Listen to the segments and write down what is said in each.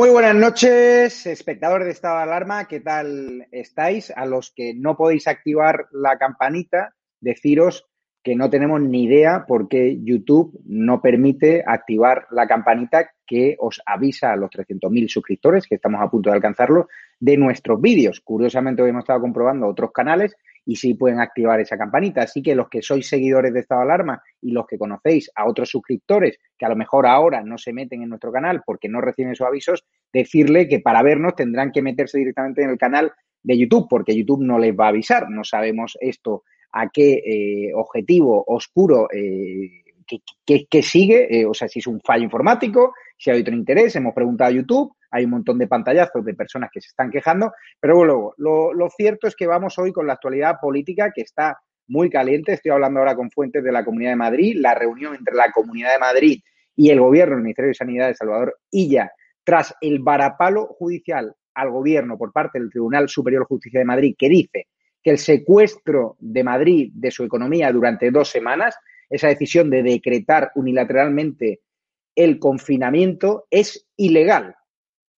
Muy buenas noches, espectadores de estado de alarma, ¿qué tal estáis? A los que no podéis activar la campanita, deciros que no tenemos ni idea por qué YouTube no permite activar la campanita que os avisa a los 300.000 suscriptores, que estamos a punto de alcanzarlo, de nuestros vídeos. Curiosamente, hoy hemos estado comprobando otros canales y sí pueden activar esa campanita. Así que los que sois seguidores de Estado de Alarma y los que conocéis a otros suscriptores que a lo mejor ahora no se meten en nuestro canal porque no reciben sus avisos, decirle que para vernos tendrán que meterse directamente en el canal de YouTube porque YouTube no les va a avisar. No sabemos esto a qué eh, objetivo oscuro eh, que, sigue, eh, o sea, si es un fallo informático, si hay otro interés, hemos preguntado a YouTube, hay un montón de pantallazos de personas que se están quejando, pero lo, lo cierto es que vamos hoy con la actualidad política que está muy caliente, estoy hablando ahora con fuentes de la Comunidad de Madrid, la reunión entre la Comunidad de Madrid y el gobierno, el Ministerio de Sanidad de Salvador Illa, tras el varapalo judicial al gobierno por parte del Tribunal Superior de Justicia de Madrid, que dice que el secuestro de Madrid de su economía durante dos semanas, esa decisión de decretar unilateralmente el confinamiento, es ilegal.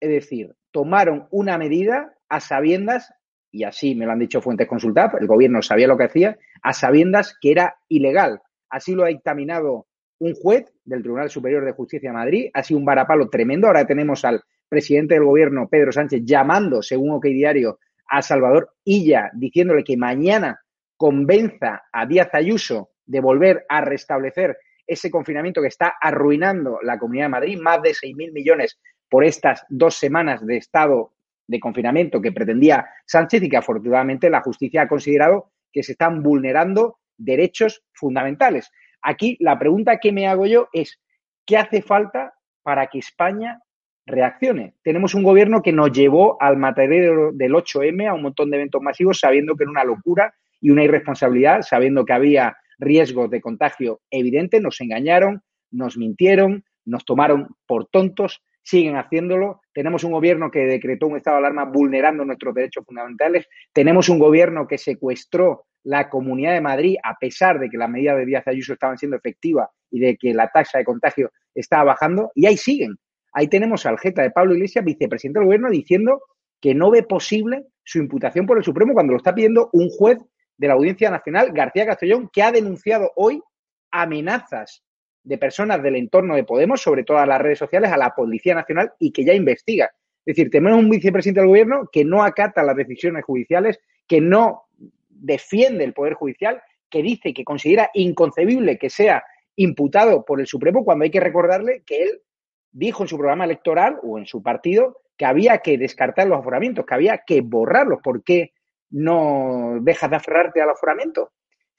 Es decir, tomaron una medida a sabiendas, y así me lo han dicho fuentes consultadas, el gobierno sabía lo que hacía, a sabiendas que era ilegal. Así lo ha dictaminado un juez del Tribunal Superior de Justicia de Madrid. Ha sido un varapalo tremendo. Ahora tenemos al presidente del gobierno, Pedro Sánchez, llamando, según OK Diario, a Salvador Illa diciéndole que mañana convenza a Díaz Ayuso de volver a restablecer ese confinamiento que está arruinando la Comunidad de Madrid, más de 6.000 millones por estas dos semanas de estado de confinamiento que pretendía Sánchez y que afortunadamente la justicia ha considerado que se están vulnerando derechos fundamentales. Aquí la pregunta que me hago yo es, ¿qué hace falta para que España reaccione? Tenemos un gobierno que nos llevó al matadero del 8M, a un montón de eventos masivos, sabiendo que era una locura y una irresponsabilidad, sabiendo que había riesgos de contagio evidentes, nos engañaron, nos mintieron, nos tomaron por tontos, siguen haciéndolo. Tenemos un gobierno que decretó un estado de alarma vulnerando nuestros derechos fundamentales. Tenemos un gobierno que secuestró la Comunidad de Madrid a pesar de que las medidas de Díaz Ayuso estaban siendo efectivas y de que la tasa de contagio estaba bajando. Y ahí siguen. Ahí tenemos al jeta de Pablo Iglesias, vicepresidente del gobierno, diciendo que no ve posible su imputación por el Supremo cuando lo está pidiendo un juez de la Audiencia Nacional, García Castellón, que ha denunciado hoy amenazas de personas del entorno de Podemos, sobre todo a las redes sociales, a la Policía Nacional y que ya investiga. Es decir, tenemos un vicepresidente del gobierno que no acata las decisiones judiciales, que no defiende el Poder Judicial, que dice que considera inconcebible que sea imputado por el Supremo cuando hay que recordarle que él dijo en su programa electoral o en su partido que había que descartar los aforamientos, que había que borrarlos. ¿Por qué no dejas de aferrarte al aforamiento?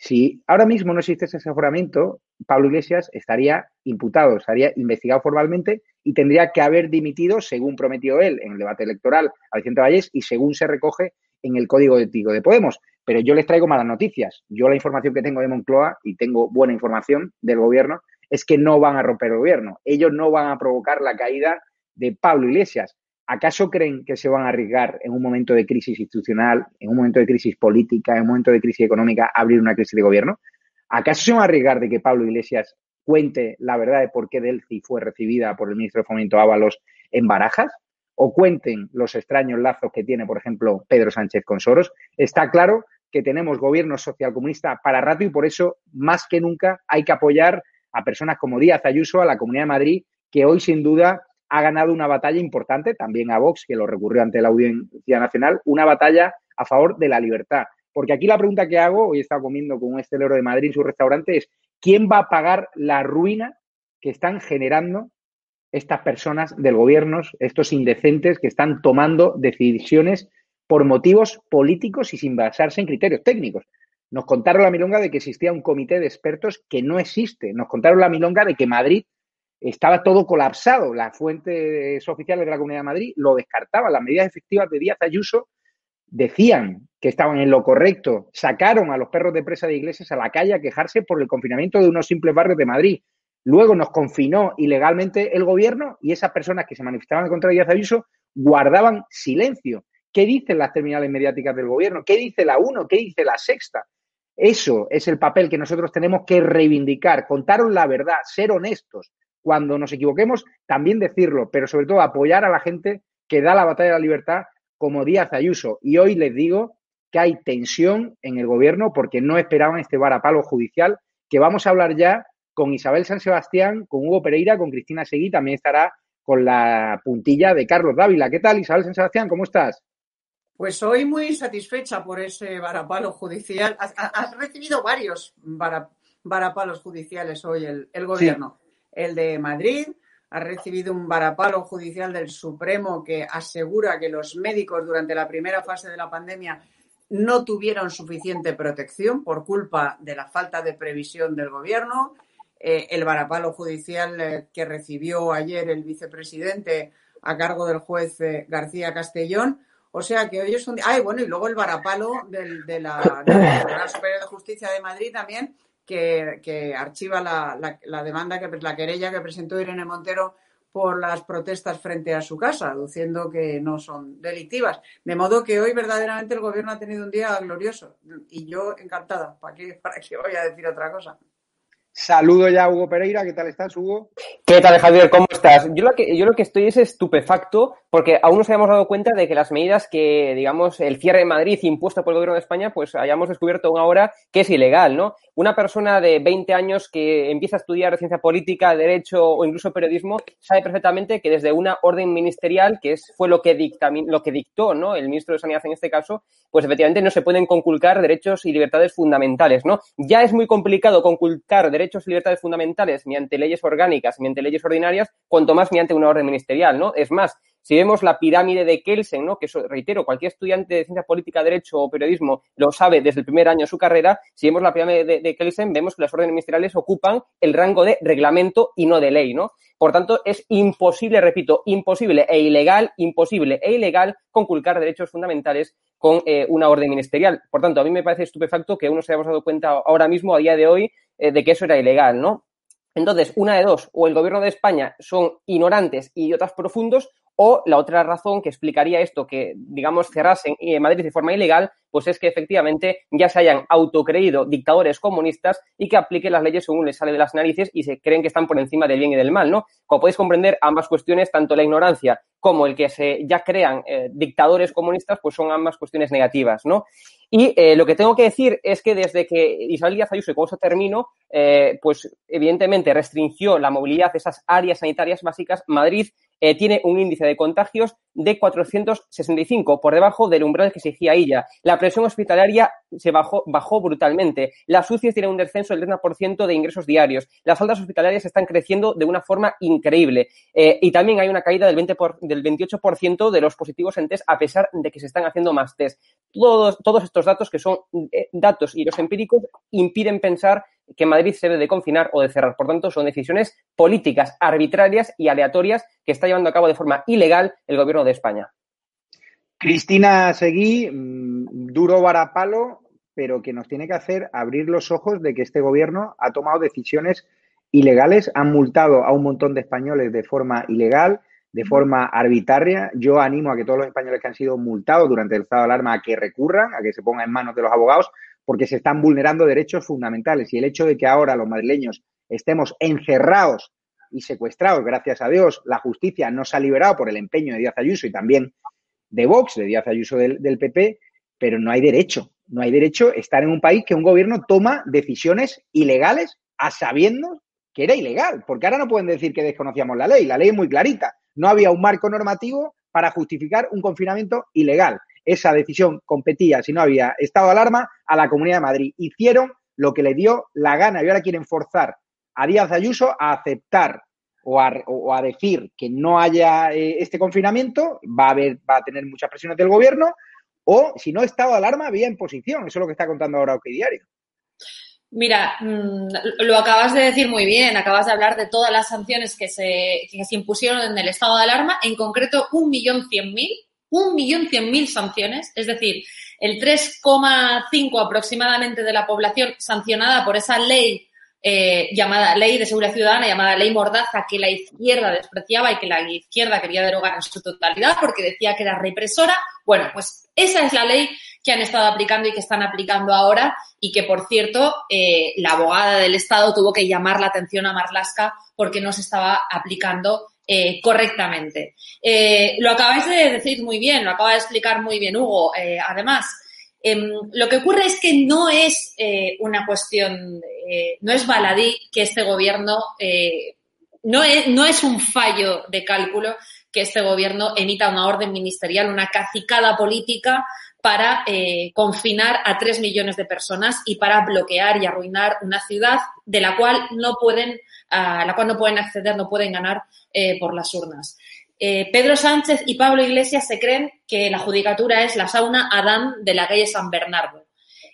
Si ahora mismo no existiese ese aforamiento, Pablo Iglesias estaría imputado, estaría investigado formalmente y tendría que haber dimitido, según prometió él en el debate electoral a Vicente Vallés y según se recoge en el Código Ético de Podemos. Pero yo les traigo malas noticias. Yo la información que tengo de Moncloa, y tengo buena información del gobierno, es que no van a romper el gobierno. Ellos no van a provocar la caída de Pablo Iglesias. ¿Acaso creen que se van a arriesgar en un momento de crisis institucional, en un momento de crisis política, en un momento de crisis económica, a abrir una crisis de gobierno? ¿Acaso se van a arriesgar de que Pablo Iglesias cuente la verdad de por qué Delci fue recibida por el ministro de Fomento Ábalos en Barajas? ¿O cuenten los extraños lazos que tiene, por ejemplo, Pedro Sánchez con Soros? Está claro que tenemos gobierno socialcomunista para rato y por eso, más que nunca, hay que apoyar a personas como Díaz Ayuso, a la Comunidad de Madrid, que hoy, sin duda, ha ganado una batalla importante, también a Vox, que lo recurrió ante la Audiencia Nacional, una batalla a favor de la libertad. Porque aquí la pregunta que hago, hoy he estado comiendo con un estelero de Madrid en su restaurante, es ¿quién va a pagar la ruina que están generando estas personas del gobierno, estos indecentes que están tomando decisiones por motivos políticos y sin basarse en criterios técnicos? Nos contaron la milonga de que existía un comité de expertos que no existe. Nos contaron la milonga de que Madrid estaba todo colapsado. Las fuentes oficiales de la Comunidad de Madrid lo descartaban. Las medidas efectivas de Díaz Ayuso decían que estaban en lo correcto. Sacaron a los perros de presa de iglesias a la calle a quejarse por el confinamiento de unos simples barrios de Madrid. Luego nos confinó ilegalmente el gobierno y esas personas que se manifestaban contra Díaz Ayuso guardaban silencio. ¿Qué dicen las terminales mediáticas del gobierno? ¿Qué dice la UNO? ¿Qué dice la Sexta? Eso es el papel que nosotros tenemos que reivindicar, contaron la verdad, ser honestos, cuando nos equivoquemos, también decirlo, pero sobre todo apoyar a la gente que da la batalla de la libertad como Díaz Ayuso. Y hoy les digo que hay tensión en el gobierno porque no esperaban este varapalo judicial, que vamos a hablar ya con Isabel San Sebastián, con Hugo Pereira, con Cristina Seguí, también estará con la puntilla de Carlos Dávila. ¿Qué tal, Isabel San Sebastián? ¿Cómo estás? Pues hoy muy satisfecha por ese varapalo judicial. Has, recibido varios varapalos judiciales hoy el, gobierno el de Madrid, ha recibido un varapalo judicial del Supremo que asegura que los médicos durante la primera fase de la pandemia no tuvieron suficiente protección por culpa de la falta de previsión del gobierno. Eh, el varapalo judicial eh, que recibió ayer el vicepresidente a cargo del juez eh, García Castellón. O sea que hoy es un día. Ay, bueno, y luego el varapalo de la Tribunal Superior de Justicia de Madrid también, que, archiva la, demanda, que la querella que presentó Irene Montero por las protestas frente a su casa, aduciendo que no son delictivas. De modo que hoy verdaderamente el gobierno ha tenido un día glorioso y yo encantada. ¿Para qué, para qué voy a decir otra cosa? Saludo ya a Hugo Pereira. ¿Qué tal estás, Hugo? ¿Qué tal, Javier? ¿Cómo estás? Yo lo que, yo lo que estoy es estupefacto porque aún no nos habíamos dado cuenta de que las medidas que, digamos, el cierre de Madrid impuesto por el gobierno de España, pues hayamos descubierto ahora que es ilegal, ¿no? Una persona de 20 años que empieza a estudiar ciencia política, derecho o incluso periodismo sabe perfectamente que desde una orden ministerial, que es, fue lo que, lo que dictó, ¿no? El ministro de Sanidad en este caso, pues efectivamente no se pueden conculcar derechos y libertades fundamentales, ¿no? Ya es muy complicado conculcar derechos y libertades fundamentales mediante leyes orgánicas, mediante leyes ordinarias, cuanto más mediante una orden ministerial, ¿no? Es más, Si vemos la pirámide de Kelsen, ¿no? que eso, reitero, cualquier estudiante de ciencia política, derecho o periodismo lo sabe desde el primer año de su carrera, si vemos la pirámide de, Kelsen, vemos que las órdenes ministeriales ocupan el rango de reglamento y no de ley, ¿no? Por tanto, es imposible, repito, imposible e ilegal, imposible e ilegal conculcar derechos fundamentales con eh, una orden ministerial. Por tanto, a mí me parece estupefacto que uno se haya dado cuenta ahora mismo, a día de hoy, eh, de que eso era ilegal, ¿no? Entonces, una de dos, o el gobierno de España son ignorantes y idiotas profundos, o la otra razón que explicaría esto, que, digamos, cerrasen en Madrid de forma ilegal, pues es que efectivamente ya se hayan autocreído dictadores comunistas y que apliquen las leyes según les sale de las narices y se creen que están por encima del bien y del mal, ¿no? Como podéis comprender, ambas cuestiones, tanto la ignorancia como el que se ya crean eh, dictadores comunistas, pues son ambas cuestiones negativas, ¿no? Y eh, lo que tengo que decir es que desde que Isabel Díaz Ayuso, y con eso termino, eh, pues evidentemente restringió la movilidad de esas áreas sanitarias básicas, Madrid eh, tiene un índice de contagios de 465, por debajo del umbral que exigía ella. La presión hospitalaria se bajó, bajó brutalmente. Las UCIs tienen un descenso del 30% de ingresos diarios. Las altas hospitalarias están creciendo de una forma increíble. Eh, y también hay una caída del, 20 del 28% de los positivos en test, a pesar de que se están haciendo más test. Todos, todos estos datos, que son eh, datos y los empíricos, impiden pensar que Madrid se debe de confinar o de cerrar. Por tanto, son decisiones políticas arbitrarias y aleatorias que está llevando a cabo de forma ilegal el gobierno de España. Cristina Seguí, mm, duro varapalo, pero que nos tiene que hacer abrir los ojos de que este gobierno ha tomado decisiones ilegales, han multado a un montón de españoles de forma ilegal, de forma arbitraria. Yo animo a que todos los españoles que han sido multados durante el estado de alarma a que recurran, a que se pongan en manos de los abogados, porque se están vulnerando derechos fundamentales. Y el hecho de que ahora los madrileños estemos encerrados y secuestrados, gracias a Dios, la justicia nos ha liberado por el empeño de Díaz Ayuso y también de Vox, de Díaz Ayuso del, PP, pero no hay derecho. No hay derecho estar en un país que un gobierno toma decisiones ilegales a sabiendo que era ilegal, porque ahora no pueden decir que desconocíamos la ley. La ley es muy clarita. No había un marco normativo para justificar un confinamiento ilegal esa decisión competía, si no había estado de alarma, a la Comunidad de Madrid. Hicieron lo que le dio la gana y ahora quieren forzar a Díaz Ayuso a aceptar o a, decir que no haya eh, este confinamiento, va a, haber, va a tener muchas presiones del gobierno, o si no estado de alarma, había imposición. Eso es lo que está contando ahora OK Diario. Mira, mm, lo acabas de decir muy bien, acabas de hablar de todas las sanciones que se, que se impusieron en el estado de alarma, en concreto un millón cien mil un millón cien mil sanciones, es decir, el 3,5 aproximadamente de la población sancionada por esa ley eh, llamada Ley de Seguridad Ciudadana, llamada Ley Mordaza, que la izquierda despreciaba y que la izquierda quería derogar en su totalidad porque decía que era represora. Bueno, pues esa es la ley que han estado aplicando y que están aplicando ahora y que, por cierto, eh, la abogada del Estado tuvo que llamar la atención a Marlaska porque no se estaba aplicando eh, correctamente. Eh, lo acabáis de decir muy bien, lo acaba de explicar muy bien Hugo. Eh, además, em, lo que ocurre es que no es una cuestión, no es baladí que este gobierno, no, es, no es un fallo de cálculo que este gobierno emita una orden ministerial, una cacicada política para confinar a tres millones de personas y para bloquear y arruinar una ciudad de la cual no pueden, a la cual no pueden acceder, no pueden ganar eh, por las urnas. Eh, Pedro Sánchez y Pablo Iglesias se creen que la judicatura es la sauna Adán de la calle San Bernardo.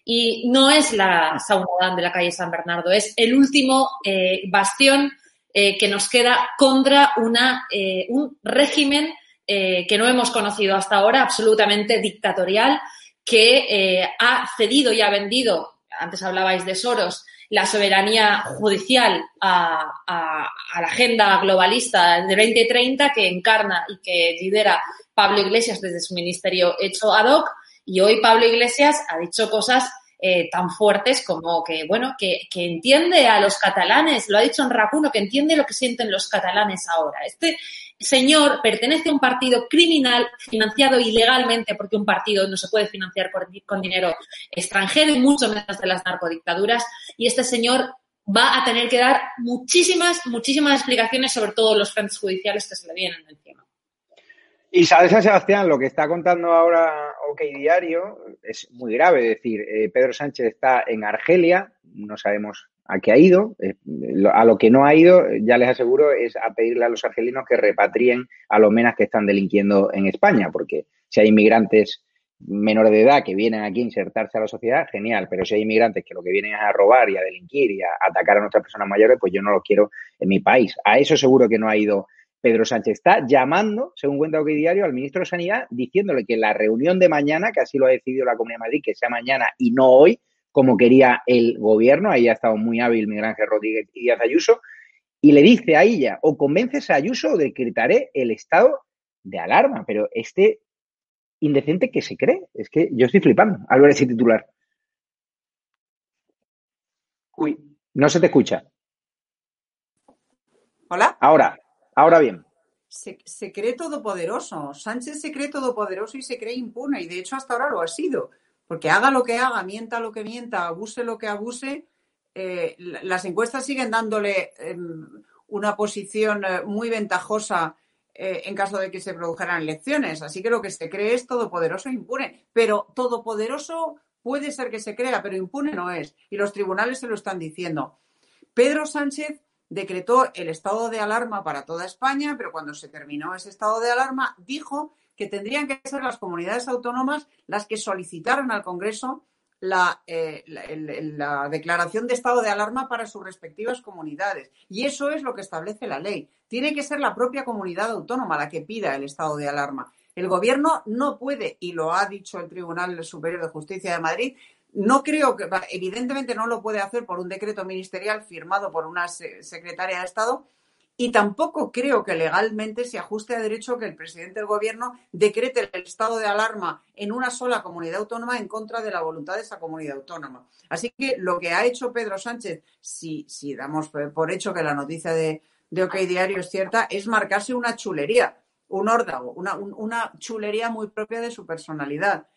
Y no es la sauna Adán de la calle San Bernardo, es el último eh, bastión que nos queda contra una, un régimen que no hemos conocido hasta ahora, absolutamente dictatorial, que ha cedido y ha vendido, antes hablabais de Soros, la soberanía judicial a, la agenda globalista del 2030 que encarna y que lidera Pablo Iglesias desde su ministerio hecho ad hoc. Y hoy Pablo Iglesias ha dicho cosas eh, tan fuertes como que, bueno, que, que, entiende a los catalanes, lo ha dicho en Racuno, que entiende lo que sienten los catalanes ahora. Este señor pertenece a un partido criminal financiado ilegalmente, porque un partido no se puede financiar con dinero extranjero y mucho menos de las narcodictaduras, y este señor va a tener que dar muchísimas, muchísimas explicaciones sobre todos los frentes judiciales que se le vienen encima. Y sabes, Sebastián, lo que está contando ahora OK Diario es muy grave. Es decir, eh, Pedro Sánchez está en Argelia, no sabemos a qué ha ido. Eh, a lo que no ha ido, ya les aseguro, es a pedirle a los argelinos que repatrien a los menas que están delinquiendo en España, porque si hay inmigrantes menores de edad que vienen aquí a insertarse a la sociedad, genial, pero si hay inmigrantes que lo que vienen es a robar y a delinquir y a atacar a nuestras personas mayores, pues yo no los quiero en mi país. A eso seguro que no ha ido Pedro Sánchez. Está llamando, según cuenta OK Diario, al ministro de Sanidad diciéndole que la reunión de mañana, que así lo ha decidido la Comunidad de Madrid, que sea mañana y no hoy, como quería el gobierno, ahí ha estado muy hábil Miguel Ángel Rodríguez y Díaz Ayuso, y le dice a ella, o convences a Ayuso o decretaré el estado de alarma. Pero este indecente que se cree. Es que yo estoy flipando al ver ese titular. Uy, no se te escucha. Hola. Ahora, ahora bien. Se, se, cree todopoderoso. Sánchez se cree todopoderoso y se cree impune. Y de hecho hasta ahora lo ha sido. Porque haga lo que haga, mienta lo que mienta, abuse lo que abuse, eh, las encuestas siguen dándole eh, una posición eh, muy ventajosa eh, en caso de que se produjeran elecciones. Así que lo que se cree es todopoderoso e impune. Pero todopoderoso puede ser que se crea, pero impune no es. Y los tribunales se lo están diciendo. Pedro Sánchez decretó el estado de alarma para toda España, pero cuando se terminó ese estado de alarma dijo que tendrían que ser las comunidades autónomas las que solicitaran al Congreso la, eh, la, declaración de estado de alarma para sus respectivas comunidades. Y eso es lo que establece la ley. Tiene que ser la propia comunidad autónoma la que pida el estado de alarma. El gobierno no puede, y lo ha dicho el Tribunal Superior de Justicia de Madrid, no creo que, evidentemente no lo puede hacer por un decreto ministerial firmado por una secretaria de Estado, y tampoco creo que legalmente se ajuste a derecho que el presidente del gobierno decrete el estado de alarma en una sola comunidad autónoma en contra de la voluntad de esa comunidad autónoma. Así que lo que ha hecho Pedro Sánchez, si, si damos por hecho que la noticia de, de OK Diario es cierta, es marcarse una chulería, un órdago, una, una chulería muy propia de su personalidad.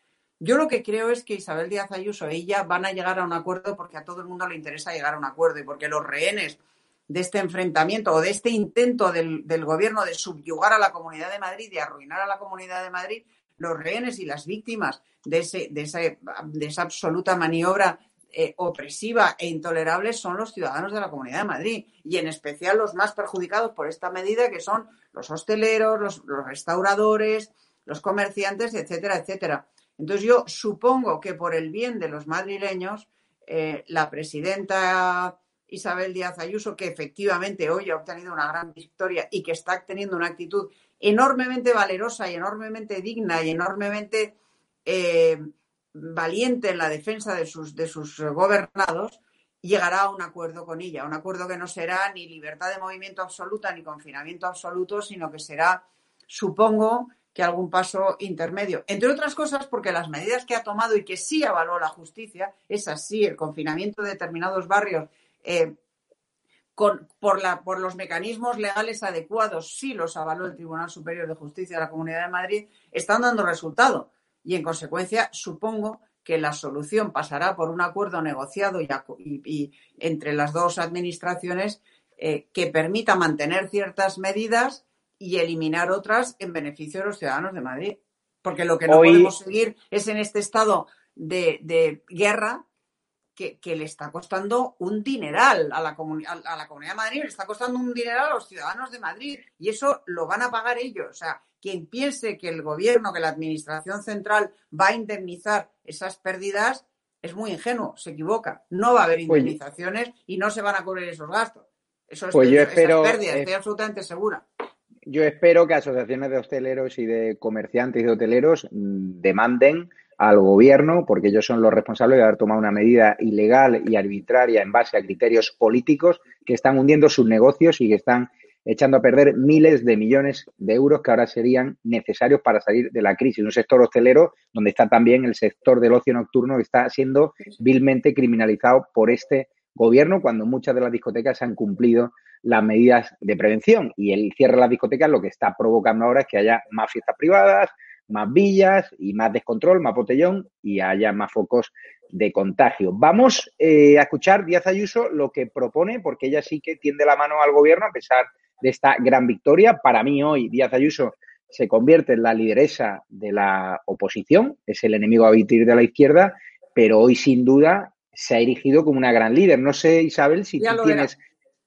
Yo lo que creo es que Isabel Díaz Ayuso y ella van a llegar a un acuerdo porque a todo el mundo le interesa llegar a un acuerdo y porque los rehenes de este enfrentamiento o de este intento del, gobierno de subyugar a la Comunidad de Madrid y arruinar a la Comunidad de Madrid, los rehenes y las víctimas de, ese, de, de esa absoluta maniobra eh, opresiva e intolerable son los ciudadanos de la Comunidad de Madrid y en especial los más perjudicados por esta medida que son los hosteleros, los, restauradores, los comerciantes, etcétera, etcétera. Entonces yo supongo que por el bien de los madrileños, eh, la presidenta Isabel Díaz Ayuso, que efectivamente hoy ha obtenido una gran victoria y que está teniendo una actitud enormemente valerosa y enormemente digna y enormemente eh, valiente en la defensa de sus, de sus gobernados, llegará a un acuerdo con ella, un acuerdo que no será ni libertad de movimiento absoluta ni confinamiento absoluto, sino que será, supongo, que algún paso intermedio. Entre otras cosas, porque las medidas que ha tomado y que sí avaló la justicia, es así, el confinamiento de determinados barrios eh, con, por, la, por los mecanismos legales adecuados, sí los avaló el Tribunal Superior de Justicia de la Comunidad de Madrid, están dando resultado. Y en consecuencia, supongo que la solución pasará por un acuerdo negociado y, entre las dos administraciones eh, que permita mantener ciertas medidas y eliminar otras en beneficio de los ciudadanos de Madrid. Porque lo que no podemos seguir es en este estado de, de guerra que, le está costando un dineral a la, a, la Comunidad de Madrid, le está costando un dineral a los ciudadanos de Madrid y eso lo van a pagar ellos. O sea, quien piense que el gobierno, que la administración central va a indemnizar esas pérdidas, es muy ingenuo, se equivoca. No va a haber indemnizaciones y no se van a cubrir esos gastos. Eso es pues yo espero, pérdidas, estoy absolutamente segura. Yo espero que asociaciones de hosteleros y de comerciantes y de hoteleros mm, demanden al gobierno, porque ellos son los responsables de haber tomado una medida ilegal y arbitraria en base a criterios políticos que están hundiendo sus negocios y que están echando a perder miles de millones de euros que ahora serían necesarios para salir de la crisis. Un sector hostelero donde está también el sector del ocio nocturno que está siendo vilmente criminalizado por este gobierno cuando muchas de las discotecas han cumplido las medidas de prevención. Y el cierre de las discotecas lo que está provocando ahora es que haya más fiestas privadas, más villas y más descontrol, más botellón y haya más focos de contagio. Vamos eh, a escuchar Díaz Ayuso lo que propone, porque ella sí que tiende la mano al gobierno a pesar de esta gran victoria. Para mí hoy Díaz Ayuso se convierte en la lideresa de la oposición, es el enemigo a de la izquierda, pero hoy sin duda se ha erigido como una gran líder. No sé, Isabel, si tú tienes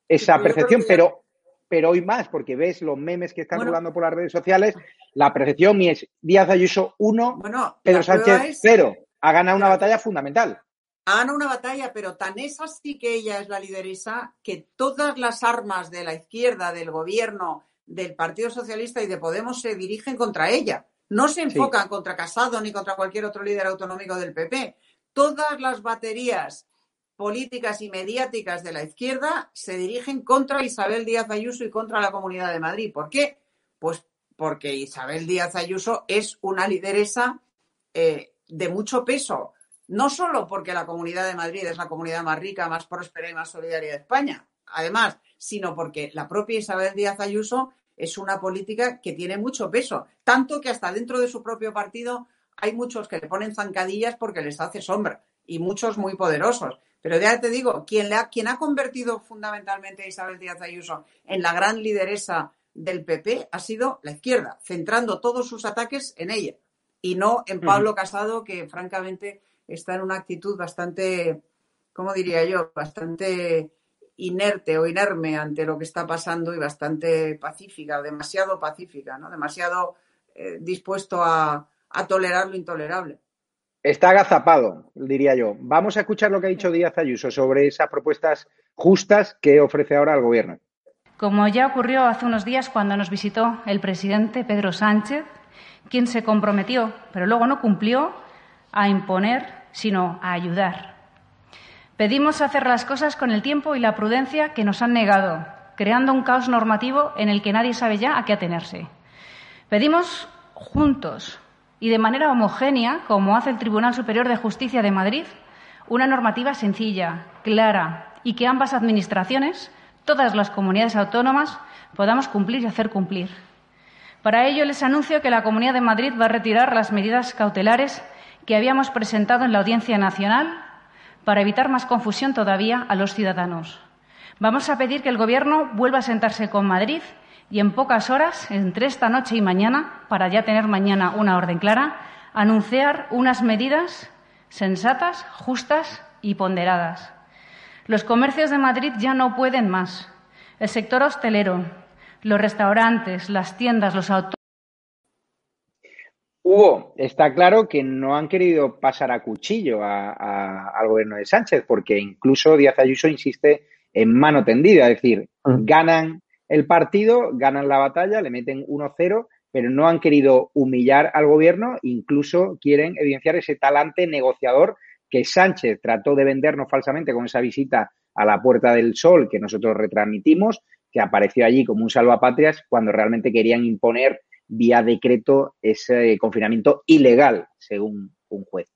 esa percepción, pero, pero hoy más, porque ves los memes que están bueno, por las redes sociales, la percepción es Díaz Ayuso 1, Pedro Sánchez 0. Ha ganado una batalla fundamental. Ha ganado una batalla, pero tan es así que ella es la lideresa que todas las armas de la izquierda, del gobierno, del Partido Socialista y de Podemos se dirigen contra ella. No se enfocan contra Casado ni contra cualquier otro líder autonómico del PP. Todas las baterías políticas y mediáticas de la izquierda se dirigen contra Isabel Díaz Ayuso y contra la Comunidad de Madrid. ¿Por qué? Pues porque Isabel Díaz Ayuso es una lideresa eh, de mucho peso, no solo porque la Comunidad de Madrid es la comunidad más rica, más próspera y más solidaria de España, además, sino porque la propia Isabel Díaz Ayuso es una política que tiene mucho peso, tanto que hasta dentro de su propio partido hay muchos que le ponen zancadillas porque les hace sombra y muchos muy poderosos. Pero ya te digo, quien, le ha, quien ha convertido fundamentalmente a Isabel Díaz Ayuso en la gran lideresa del PP ha sido la izquierda, centrando todos sus ataques en ella y no en Pablo Casado, que francamente está en una actitud bastante, ¿cómo diría yo?, bastante inerte o inerme ante lo que está pasando y bastante pacífica, demasiado pacífica, ¿no? Demasiado eh, dispuesto a, a tolerar lo intolerable. Está agazapado, diría yo. Vamos a escuchar lo que ha dicho Díaz Ayuso sobre esas propuestas justas que ofrece ahora el Gobierno. Como ya ocurrió hace unos días cuando nos visitó el presidente Pedro Sánchez, quien se comprometió, pero luego no cumplió, a imponer, sino a ayudar. Pedimos hacer las cosas con el tiempo y la prudencia que nos han negado, creando un caos normativo en el que nadie sabe ya a qué atenerse. Pedimos juntos, y de manera homogénea, como hace el Tribunal Superior de Justicia de Madrid, una normativa sencilla, clara y que ambas administraciones, todas las comunidades autónomas, podamos cumplir y hacer cumplir. Para ello les anuncio que la Comunidad de Madrid va a retirar las medidas cautelares que habíamos presentado en la Audiencia Nacional para evitar más confusión todavía a los ciudadanos. Vamos a pedir que el Gobierno vuelva a sentarse con Madrid y en pocas horas, entre esta noche y mañana, para ya tener mañana una orden clara, anunciar unas medidas sensatas, justas y ponderadas. Los comercios de Madrid ya no pueden más. El sector hostelero, los restaurantes, las tiendas, los autos. Hugo, está claro que no han querido pasar a cuchillo al gobierno de Sánchez, porque incluso Díaz Ayuso insiste en mano tendida, es decir, mm. ganan el partido, ganan la batalla, le meten 1-0, pero no han querido humillar al gobierno, incluso quieren evidenciar ese talante negociador que Sánchez trató de vendernos falsamente con esa visita a la Puerta del Sol que nosotros retransmitimos, que apareció allí como un salvapatrias cuando realmente querían imponer vía decreto ese confinamiento ilegal, según un juez.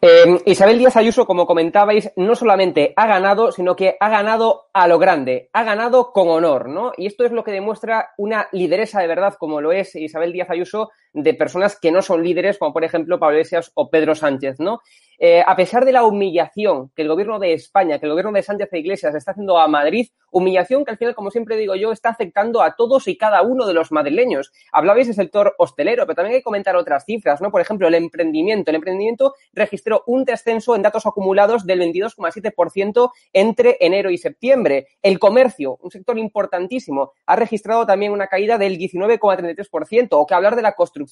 Eh, Isabel Díaz Ayuso, como comentabais, no solamente ha ganado, sino que ha ganado a lo grande, ha ganado con honor, ¿no? Y esto es lo que demuestra una lideresa de verdad, como lo es Isabel Díaz Ayuso, de personas que no son líderes, como por ejemplo Pablo Iglesias o Pedro Sánchez, ¿no? Eh, a pesar de la humillación que el gobierno de España, que el gobierno de Sánchez e Iglesias está haciendo a Madrid, humillación que al final, como siempre digo yo, está afectando a todos y cada uno de los madrileños. Hablabais del sector hostelero, pero también hay que comentar otras cifras, ¿no? Por ejemplo, el emprendimiento. El emprendimiento registró un descenso en datos acumulados del 22,7% entre enero y septiembre. El comercio, un sector importantísimo, ha registrado también una caída del 19,33%. O que hablar de la construcción,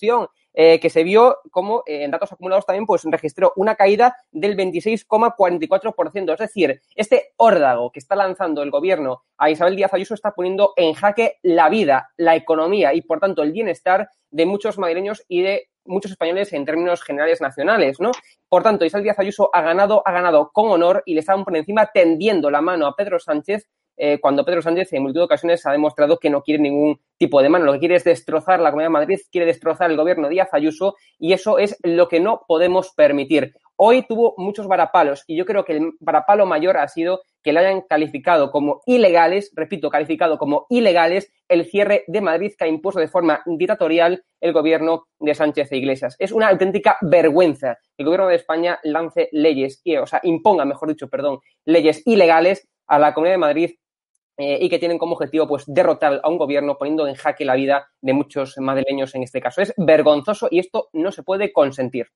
eh, que se vio como eh, en datos acumulados también pues registró una caída del 26,44%. Es decir, este órdago que está lanzando el gobierno a Isabel Díaz Ayuso está poniendo en jaque la vida, la economía y, por tanto, el bienestar de muchos madrileños y de muchos españoles en términos generales nacionales, ¿no? Por tanto, Isabel Díaz Ayuso ha ganado, ha ganado con honor y le estaban por encima tendiendo la mano a Pedro Sánchez eh, cuando Pedro Sánchez en multitud de ocasiones ha demostrado que no quiere ningún tipo de mano. Lo que quiere es destrozar la Comunidad de Madrid, quiere destrozar el gobierno Díaz Ayuso y eso es lo que no podemos permitir. Hoy tuvo muchos varapalos y yo creo que el varapalo mayor ha sido que le hayan calificado como ilegales, repito, calificado como ilegales el cierre de Madrid que ha impuesto de forma dictatorial el gobierno de Sánchez e Iglesias. Es una auténtica vergüenza que el gobierno de España lance leyes, o sea, imponga, mejor dicho, perdón, leyes ilegales a la Comunidad de Madrid eh, y que tienen como objetivo pues derrotar a un gobierno poniendo en jaque la vida de muchos madrileños en este caso. Es vergonzoso y esto no se puede consentir.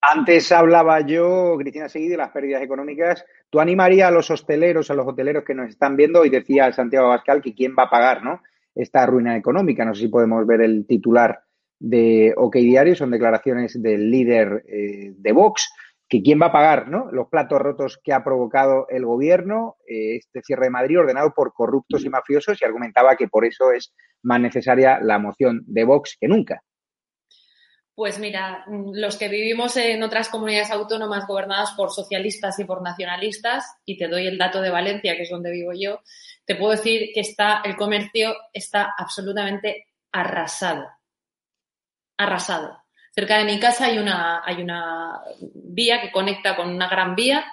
Antes hablaba yo, Cristina Seguí, de las pérdidas económicas. ¿Tú animarías a los hosteleros, a los hoteleros que nos están viendo? Y decía Santiago Abascal que quién va a pagar ¿no? esta ruina económica. No sé si podemos ver el titular de OK Diario, son declaraciones del líder eh, de Vox, que quién va a pagar ¿no? los platos rotos que ha provocado el gobierno, eh, este cierre de Madrid ordenado por corruptos y mafiosos, y argumentaba que por eso es más necesaria la moción de Vox que nunca. Pues mira, los que vivimos en otras comunidades autónomas gobernadas por socialistas y por nacionalistas, y te doy el dato de Valencia, que es donde vivo yo, te puedo decir que está, el comercio está absolutamente arrasado. Arrasado. Cerca de mi casa hay una, hay una vía que conecta con una gran vía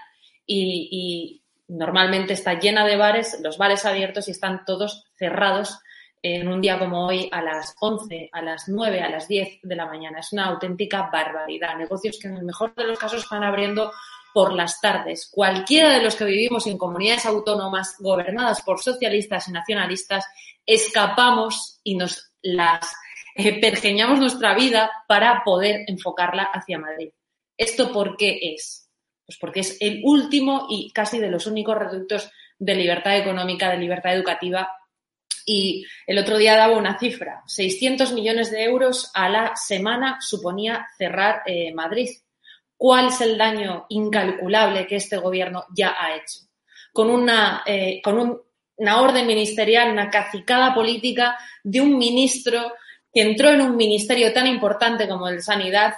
y, y normalmente está llena de bares, los bares abiertos y están todos cerrados en un día como hoy a las 11, a las 9, a las 10 de la mañana. Es una auténtica barbaridad. Negocios que en el mejor de los casos están abriendo por las tardes. Cualquiera de los que vivimos en comunidades autónomas gobernadas por socialistas y nacionalistas, escapamos y nos las eh, pergeñamos nuestra vida para poder enfocarla hacia Madrid. ¿Esto por qué es? Pues porque es el último y casi de los únicos reductos de libertad económica, de libertad educativa y el otro día daba una cifra, 600 millones de euros a la semana suponía cerrar eh, Madrid. ¿Cuál es el daño incalculable que este gobierno ya ha hecho? Con una, eh, con una orden ministerial, una cacicada política de un ministro que entró en un ministerio tan importante como el Sanidad,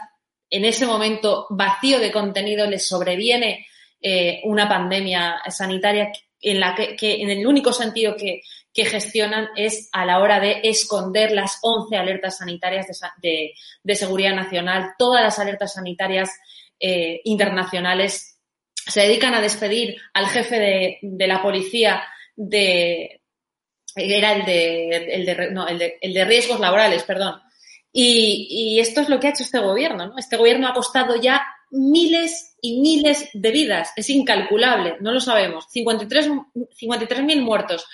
en ese momento vacío de contenido, le sobreviene eh, una pandemia sanitaria en la que, en el único sentido que, gestionan es a la hora de esconder las 11 alertas sanitarias de, de, seguridad nacional, todas las alertas sanitarias eh, internacionales. Se dedican a despedir al jefe de, de la policía de. Era el de, el de, no, el de, el de riesgos laborales, perdón. Y, y, esto es lo que ha hecho este gobierno. ¿no? Este gobierno ha costado ya miles y miles de vidas. Es incalculable, no lo sabemos. 53.000 53 muertos,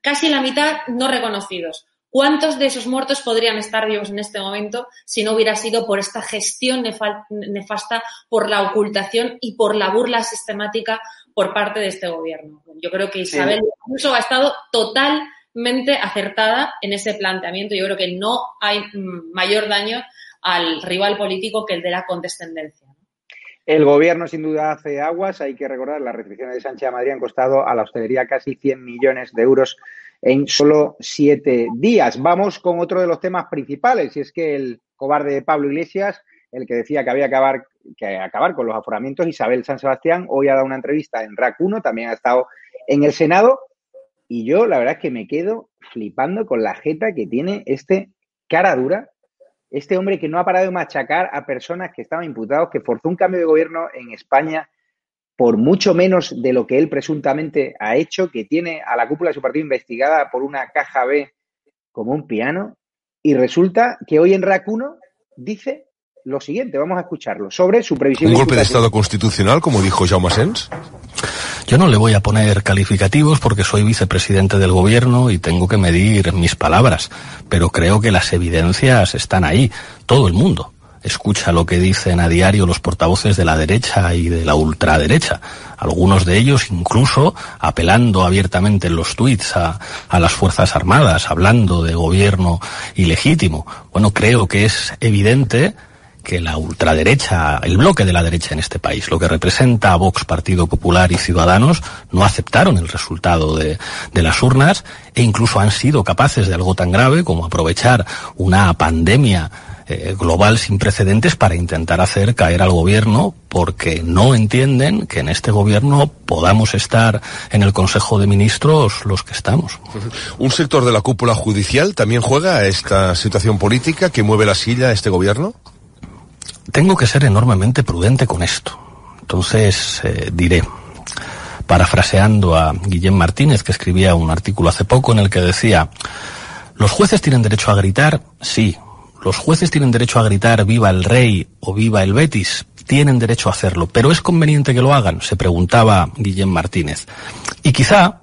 casi la mitad no reconocidos. ¿Cuántos de esos muertos podrían estar vivos en este momento si no hubiera sido por esta gestión nefasta, por la ocultación y por la burla sistemática por parte de este gobierno? Yo creo que Isabel incluso ha estado totalmente acertada en ese planteamiento. Yo creo que no hay mm, mayor daño al rival político que el de la condescendencia. El gobierno sin duda hace aguas. Hay que recordar, las restricciones de Sánchez a Madrid han costado a la hostelería casi 100 millones de euros en solo siete días. Vamos con otro de los temas principales, y es que el cobarde de Pablo Iglesias, el que decía que había que acabar, que acabar con los aforamientos, Isabel San Sebastián, hoy ha dado una entrevista en RAC 1, también ha estado en el Senado, y yo la verdad es que me quedo flipando con la jeta que tiene este cara dura este hombre que no ha parado de machacar a personas que estaban imputados, que forzó un cambio de gobierno en España por mucho menos de lo que él presuntamente ha hecho, que tiene a la cúpula de su partido investigada por una caja B como un piano, y resulta que hoy en RAC 1 dice lo siguiente, vamos a escucharlo, sobre su previsión. ¿Un golpe de Estado constitucional, como dijo Jaume Sens? Yo no le voy a poner calificativos porque soy vicepresidente del gobierno y tengo que medir mis palabras, pero creo que las evidencias están ahí, todo el mundo escucha lo que dicen a diario los portavoces de la derecha y de la ultraderecha, algunos de ellos incluso apelando abiertamente en los tuits a, a, las Fuerzas Armadas, hablando de gobierno ilegítimo. Bueno, creo que es evidente que la ultraderecha, el bloque de la derecha en este país, lo que representa a Vox, Partido Popular y Ciudadanos, no aceptaron el resultado de, de, las urnas e incluso han sido capaces de algo tan grave como aprovechar una pandemia eh, global sin precedentes para intentar hacer caer al gobierno porque no entienden que en este gobierno podamos estar en el Consejo de Ministros los que estamos. ¿Un sector de la cúpula judicial también juega a esta situación política que mueve la silla a este gobierno? Tengo que ser enormemente prudente con esto. Entonces eh, diré, parafraseando a Guillem Martínez, que escribía un artículo hace poco en el que decía, los jueces tienen derecho a gritar, sí. Los jueces tienen derecho a gritar viva el rey o viva el Betis, tienen derecho a hacerlo, pero es conveniente que lo hagan, se preguntaba Guillem Martínez. Y quizá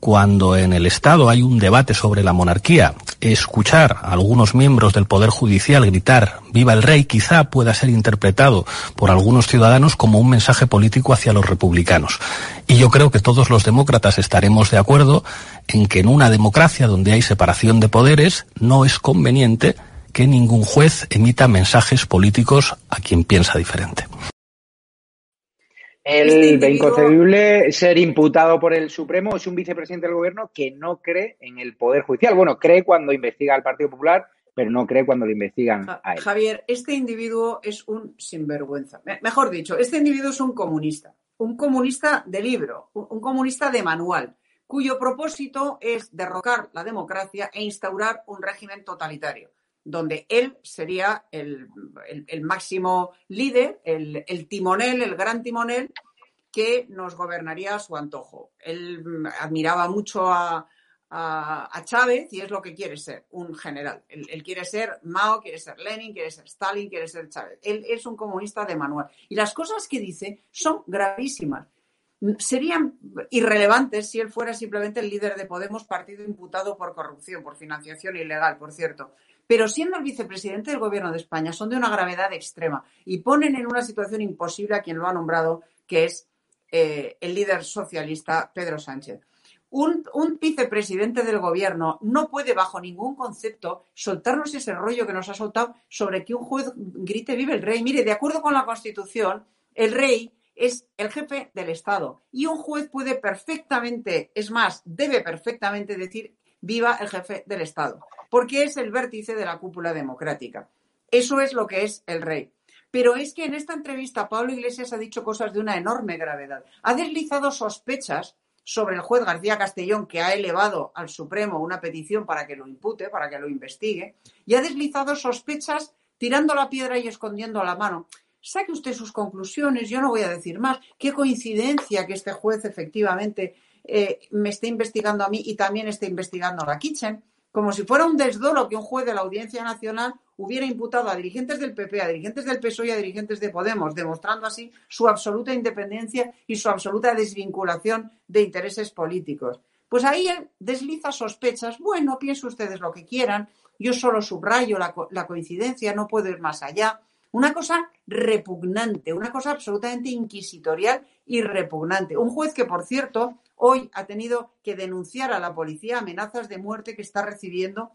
cuando en el Estado hay un debate sobre la monarquía escuchar a algunos miembros del Poder Judicial gritar viva el rey quizá pueda ser interpretado por algunos ciudadanos como un mensaje político hacia los republicanos. Y yo creo que todos los demócratas estaremos de acuerdo en que en una democracia donde hay separación de poderes no es conveniente que ningún juez emita mensajes políticos a quien piensa diferente. El inconcebible ser imputado por el Supremo es un vicepresidente del gobierno que no cree en el Poder Judicial. Bueno, cree cuando investiga al Partido Popular, pero no cree cuando lo investigan a él. Javier, este individuo es un sinvergüenza. Mejor dicho, este individuo es un comunista. Un comunista de libro, un comunista de manual, cuyo propósito es derrocar la democracia e instaurar un régimen totalitario donde él sería el, máximo líder, el, timonel, el gran timonel, que nos gobernaría a su antojo. Él admiraba mucho a, Chávez y es lo que quiere ser, un general. Él, quiere ser Mao, quiere ser Lenin, quiere ser Stalin, quiere ser Chávez. Él es un comunista de manual. Y las cosas que dice son gravísimas. Serían irrelevantes si él fuera simplemente el líder de Podemos, partido imputado por corrupción, por financiación ilegal, por cierto pero siendo el vicepresidente del Gobierno de España son de una gravedad extrema y ponen en una situación imposible a quien lo ha nombrado, que es eh, el líder socialista Pedro Sánchez. Un, un, vicepresidente del gobierno no puede, bajo ningún concepto, soltarnos ese rollo que nos ha soltado sobre que un juez grite vive el rey. Mire, de acuerdo con la Constitución, el rey es el jefe del Estado y un juez puede perfectamente, es más, debe perfectamente decir viva el jefe del Estado porque es el vértice de la cúpula democrática. Eso es lo que es el rey. Pero es que en esta entrevista Pablo Iglesias ha dicho cosas de una enorme gravedad. Ha deslizado sospechas sobre el juez García Castellón, que ha elevado al Supremo una petición para que lo impute, para que lo investigue, y ha deslizado sospechas tirando la piedra y escondiendo la mano. Saque usted sus conclusiones, yo no voy a decir más. Qué coincidencia que este juez efectivamente eh, me esté investigando a mí y también esté investigando a la Kitchen como si fuera un desdoro que un juez de la Audiencia Nacional hubiera imputado a dirigentes del PP, a dirigentes del PSOE y a dirigentes de Podemos, demostrando así su absoluta independencia y su absoluta desvinculación de intereses políticos. Pues ahí desliza sospechas. Bueno, piensen ustedes lo que quieran. Yo solo subrayo la, la coincidencia, no puedo ir más allá. Una cosa repugnante, una cosa absolutamente inquisitorial y repugnante. Un juez que, por cierto, hoy ha tenido que denunciar a la policía amenazas de muerte que está recibiendo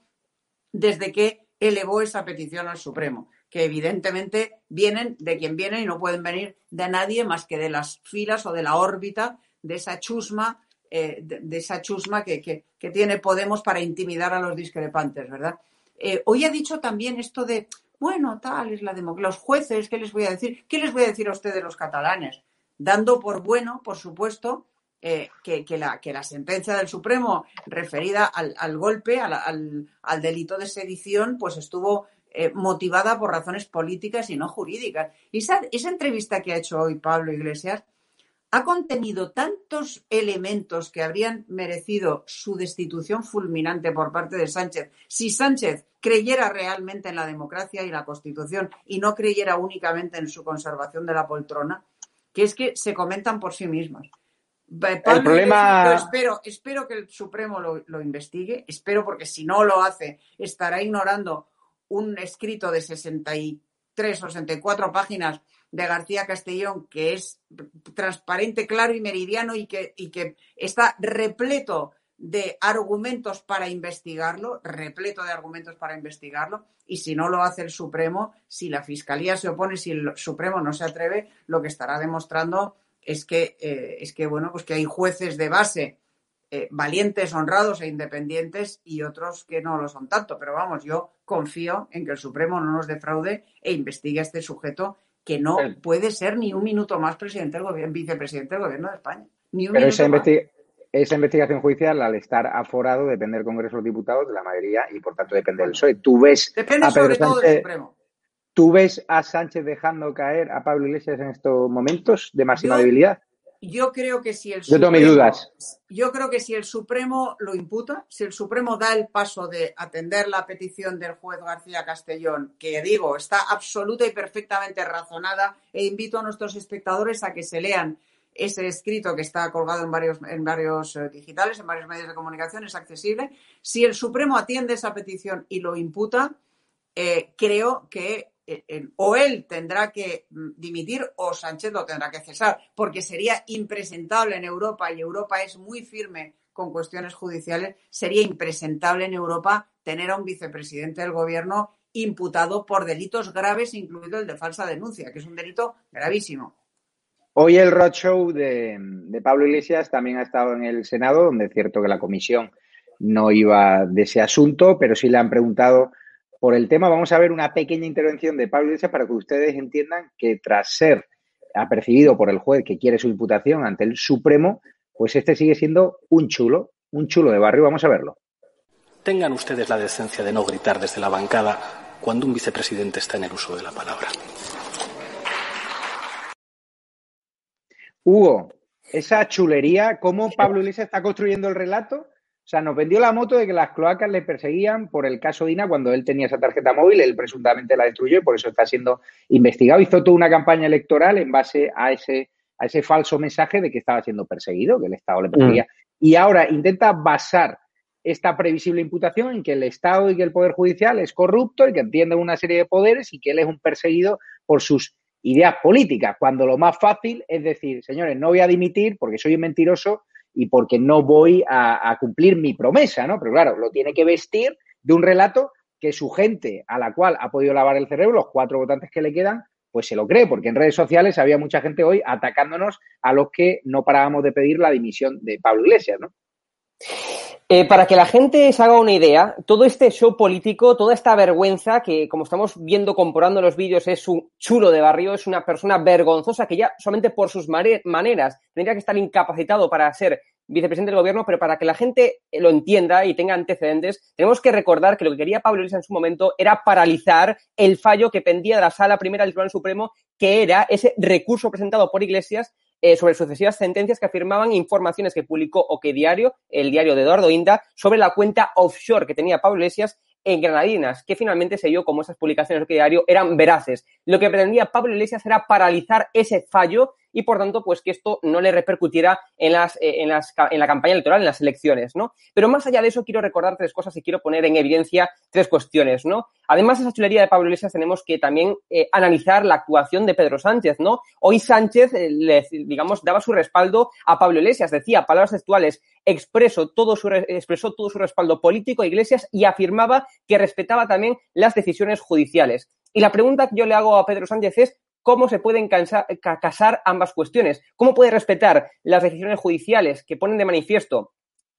desde que elevó esa petición al Supremo, que evidentemente vienen de quien vienen y no pueden venir de nadie más que de las filas o de la órbita de esa chusma, eh, de, esa chusma que, tiene Podemos para intimidar a los discrepantes, ¿verdad? Eh, hoy ha dicho también esto de, bueno, tal es la democracia. Los jueces, ¿qué les voy a decir? ¿Qué les voy a decir a ustedes los catalanes? Dando por bueno, por supuesto, eh, que, la, sentencia del Supremo referida al, golpe, al, delito de sedición, pues estuvo eh, motivada por razones políticas y no jurídicas. Y esa entrevista que ha hecho hoy Pablo Iglesias ha contenido tantos elementos que habrían merecido su destitución fulminante por parte de Sánchez si Sánchez creyera realmente en la democracia y la Constitución y no creyera únicamente en su conservación de la poltrona, que es que se comentan por sí mismas. El problema... espero, espero que el Supremo lo, investigue, espero porque si no lo hace estará ignorando un escrito de 63 o 64 páginas de García Castellón que es transparente, claro y meridiano y que, y que está repleto de argumentos para investigarlo, repleto de argumentos para investigarlo, y si no lo hace el Supremo, si la Fiscalía se opone, si el Supremo no se atreve, lo que estará demostrando es que, eh, es que, bueno, pues que hay jueces de base eh, valientes, honrados e independientes y otros que no lo son tanto. Pero vamos, yo confío en que el Supremo no nos defraude e investigue a este sujeto que no puede ser ni un minuto más presidente del gobierno, vicepresidente del gobierno de España. Ni un Pero esa, esa, investigación judicial, al estar aforado, depende del Congreso de los Diputados, de la mayoría, y por tanto depende del PSOE. Tú ves depende sobre todo del Supremo. ¿Tú ves a Sánchez dejando caer a Pablo Iglesias en estos momentos de máxima debilidad? Yo creo que si el yo Supremo, dudas. Yo creo que si el Supremo lo imputa, si el Supremo da el paso de atender la petición del juez García Castellón, que digo, está absoluta y perfectamente razonada, e invito a nuestros espectadores a que se lean ese escrito que está colgado en varios, en varios eh, digitales, en varios medios de comunicación, es accesible. Si el Supremo atiende esa petición y lo imputa, eh, creo que eh, o él tendrá que mm, dimitir o Sánchez lo tendrá que cesar, porque sería impresentable en Europa y Europa es muy firme con cuestiones judiciales, sería impresentable en Europa tener a un vicepresidente del gobierno imputado por delitos graves, incluido el de falsa denuncia, que es un delito gravísimo. Hoy el roadshow de, de Pablo Iglesias también ha estado en el Senado, donde es cierto que la comisión no iba de ese asunto, pero sí le han preguntado por el tema. Vamos a ver una pequeña intervención de Pablo Iglesias para que ustedes entiendan que tras ser apercibido por el juez que quiere su imputación ante el Supremo, pues este sigue siendo un chulo, un chulo de barrio. Vamos a verlo. Tengan ustedes la decencia de no gritar desde la bancada cuando un vicepresidente está en el uso de la palabra. Hugo, esa chulería, ¿cómo Pablo Iglesias está construyendo el relato? O sea, nos vendió la moto de que las cloacas le perseguían por el caso Dina cuando él tenía esa tarjeta móvil, él presuntamente la destruyó y por eso está siendo investigado. Hizo toda una campaña electoral en base a ese, a ese falso mensaje de que estaba siendo perseguido, que el Estado le perseguía. Mm. Y ahora intenta basar esta previsible imputación en que el Estado y que el Poder Judicial es corrupto y que entiende una serie de poderes y que él es un perseguido por sus ideas políticas, cuando lo más fácil es decir, señores, no voy a dimitir porque soy un mentiroso y porque no voy a, cumplir mi promesa, ¿no? Pero claro, lo tiene que vestir de un relato que su gente, a la cual ha podido lavar el cerebro, los cuatro votantes que le quedan, pues se lo cree, porque en redes sociales había mucha gente hoy atacándonos a los que no parábamos de pedir la dimisión de Pablo Iglesias, ¿no? Eh, para que la gente se haga una idea, todo este show político, toda esta vergüenza que, como estamos viendo, comprobando los vídeos, es un chulo de barrio, es una persona vergonzosa que ya solamente por sus maneras tendría que estar incapacitado para ser vicepresidente del gobierno, pero para que la gente lo entienda y tenga antecedentes, tenemos que recordar que lo que quería Pablo Iglesias en su momento era paralizar el fallo que pendía de la Sala Primera del Tribunal Supremo, que era ese recurso presentado por Iglesias eh, sobre sucesivas sentencias que afirmaban informaciones que publicó OK Diario, el diario de Eduardo Inda, sobre la cuenta offshore que tenía Pablo Iglesias en Granadinas, que finalmente se dio como esas publicaciones de OK Diario eran veraces. Lo que pretendía Pablo Iglesias era paralizar ese fallo y por tanto, pues que esto no le repercutiera en, las, eh, en, las, en la campaña electoral, en las elecciones, ¿no? Pero más allá de eso, quiero recordar tres cosas y quiero poner en evidencia tres cuestiones, ¿no? Además de esa chulería de Pablo Iglesias, tenemos que también eh, analizar la actuación de Pedro Sánchez, ¿no? Hoy Sánchez, eh, le, digamos, daba su respaldo a Pablo Iglesias, decía palabras textuales, expresó todo su, expresó todo su respaldo político a Iglesias y afirmaba que respetaba también las decisiones judiciales. Y la pregunta que yo le hago a Pedro Sánchez es, cómo se pueden casar ambas cuestiones. ¿Cómo puede respetar las decisiones judiciales que ponen de manifiesto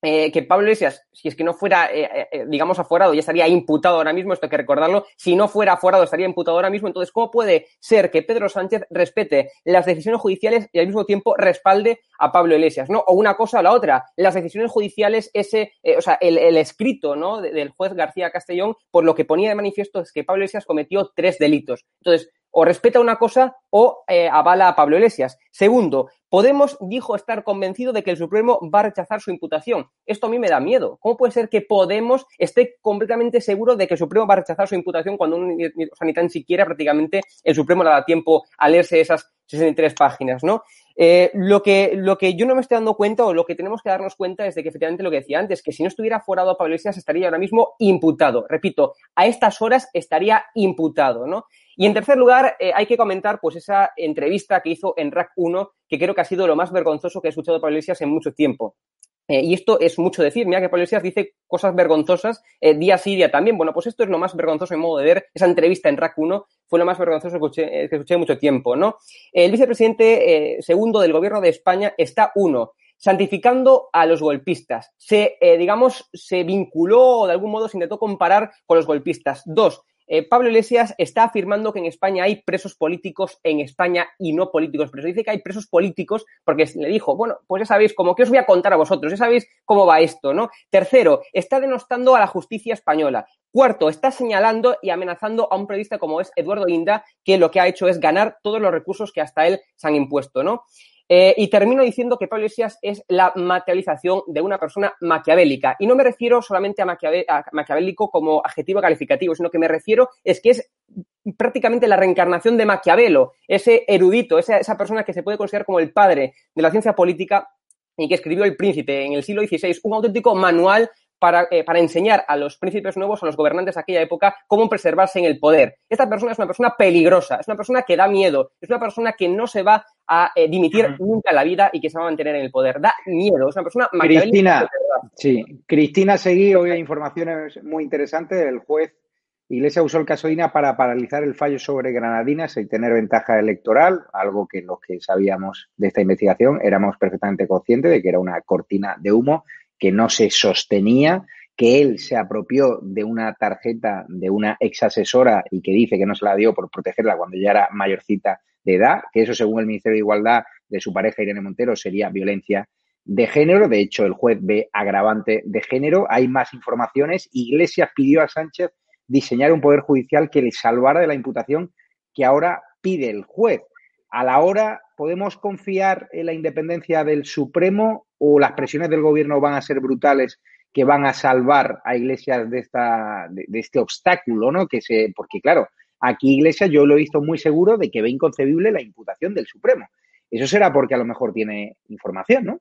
eh, que Pablo Iglesias, si es que no fuera, eh, eh, digamos, aforado, ya estaría imputado ahora mismo, esto hay que recordarlo, si no fuera aforado estaría imputado ahora mismo, entonces, ¿cómo puede ser que Pedro Sánchez respete las decisiones judiciales y al mismo tiempo respalde a Pablo Iglesias, ¿no? O una cosa o la otra, las decisiones judiciales, ese, o sea, el, el escrito, ¿no?, del juez García Castellón, por lo que ponía de manifiesto es que Pablo Iglesias cometió tres delitos. Entonces, o respeta una cosa o eh, avala a Pablo Iglesias. Segundo, Podemos dijo estar convencido de que el Supremo va a rechazar su imputación. Esto a mí me da miedo. ¿Cómo puede ser que Podemos esté completamente seguro de que el Supremo va a rechazar su imputación cuando o sea, ni tan siquiera prácticamente el Supremo le da tiempo a leerse esas 63 páginas, ¿no? Eh, lo, que, lo que yo no me estoy dando cuenta o lo que tenemos que darnos cuenta es de que efectivamente lo que decía antes, que si no estuviera forado a Pablo Iglesias estaría ahora mismo imputado. Repito, a estas horas estaría imputado, ¿no? Y en tercer lugar, eh, hay que comentar pues esa entrevista que hizo en RAC 1, que creo que ha sido lo más vergonzoso que he escuchado Pablo Iglesias en mucho tiempo. Eh, y esto es mucho decir, mira que Pablo Iglesias dice cosas vergonzosas eh, día sí día también. Bueno, pues esto es lo más vergonzoso en modo de ver. Esa entrevista en RAC 1 fue lo más vergonzoso que escuché, que escuché mucho tiempo, ¿no? El vicepresidente segundo del gobierno de España está uno, santificando a los golpistas. Se, digamos, se vinculó o de algún modo se intentó comparar con los golpistas. Dos, eh, Pablo Iglesias está afirmando que en España hay presos políticos en España y no políticos presos. Dice que hay presos políticos porque le dijo, bueno, pues ya sabéis, como que os voy a contar a vosotros, ya sabéis cómo va esto, ¿no? Tercero, está denostando a la justicia española. Cuarto, está señalando y amenazando a un periodista como es Eduardo Inda, que lo que ha hecho es ganar todos los recursos que hasta él se han impuesto, ¿no? Eh, y termino diciendo que Pablo es la materialización de una persona maquiavélica. Y no me refiero solamente a, maquiavélico como adjetivo calificativo, sino que me refiero es que es prácticamente la reencarnación de Maquiavelo, ese erudito, esa, esa persona que se puede considerar como el padre de la ciencia política y que escribió El Príncipe en el siglo XVI, un auténtico manual para, eh, para, enseñar a los príncipes nuevos, a los gobernantes de aquella época, cómo preservarse en el poder. Esta persona es una persona peligrosa, es una persona que da miedo, es una persona que no se va a eh, dimitir nunca en la vida y que se va a mantener en el poder. Da miedo, es una persona Cristina, sí, Cristina Seguí, hoy hay informaciones muy interesantes. El juez Iglesia usó el caso Dina para paralizar el fallo sobre Granadinas y tener ventaja electoral, algo que los que sabíamos de esta investigación éramos perfectamente conscientes de que era una cortina de humo que no se sostenía, que él se apropió de una tarjeta de una ex asesora y que dice que no se la dio por protegerla cuando ya era mayorcita de edad, que eso según el Ministerio de Igualdad de su pareja Irene Montero sería violencia de género. De hecho, el juez ve agravante de género. Hay más informaciones. Iglesias pidió a Sánchez diseñar un poder judicial que le salvara de la imputación que ahora pide el juez. A la hora, ¿podemos confiar en la independencia del Supremo o las presiones del gobierno van a ser brutales que van a salvar a Iglesias de, esta, de, este obstáculo, ¿no? Que se, porque claro, aquí Iglesias yo lo he visto muy seguro de que ve inconcebible la imputación del Supremo. Eso será porque a lo mejor tiene información, ¿no?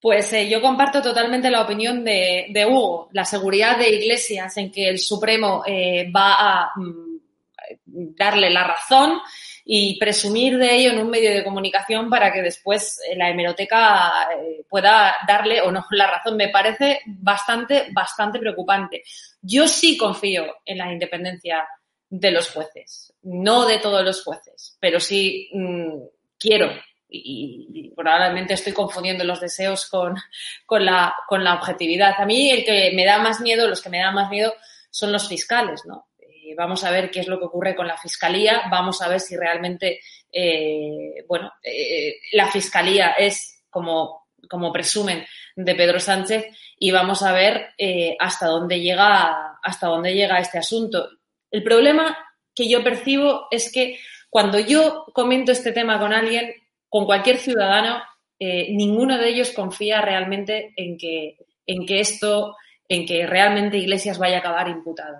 Pues eh, yo comparto totalmente la opinión de, Hugo. La seguridad de Iglesias en que el Supremo eh, va a mm, darle la razón y presumir de ello en un medio de comunicación para que después eh, la hemeroteca pueda darle o no la razón me parece bastante, bastante preocupante. Yo sí confío en la independencia de los jueces, no de todos los jueces, pero sí mm, quiero y, probablemente estoy confundiendo los deseos con, con, la, con la objetividad. A mí el que me da más miedo, los que me dan más miedo son los fiscales, ¿no? Eh, vamos a ver qué es lo que ocurre con la fiscalía, vamos a ver si realmente, eh, bueno, eh, la fiscalía es como, como presumen de Pedro Sánchez y vamos a ver hasta dónde llega, hasta dónde llega este asunto. El problema que yo percibo es que cuando yo comento este tema con alguien, con cualquier ciudadano, ninguno de ellos confía realmente en que, en que esto, en que realmente Iglesias vaya a acabar imputado.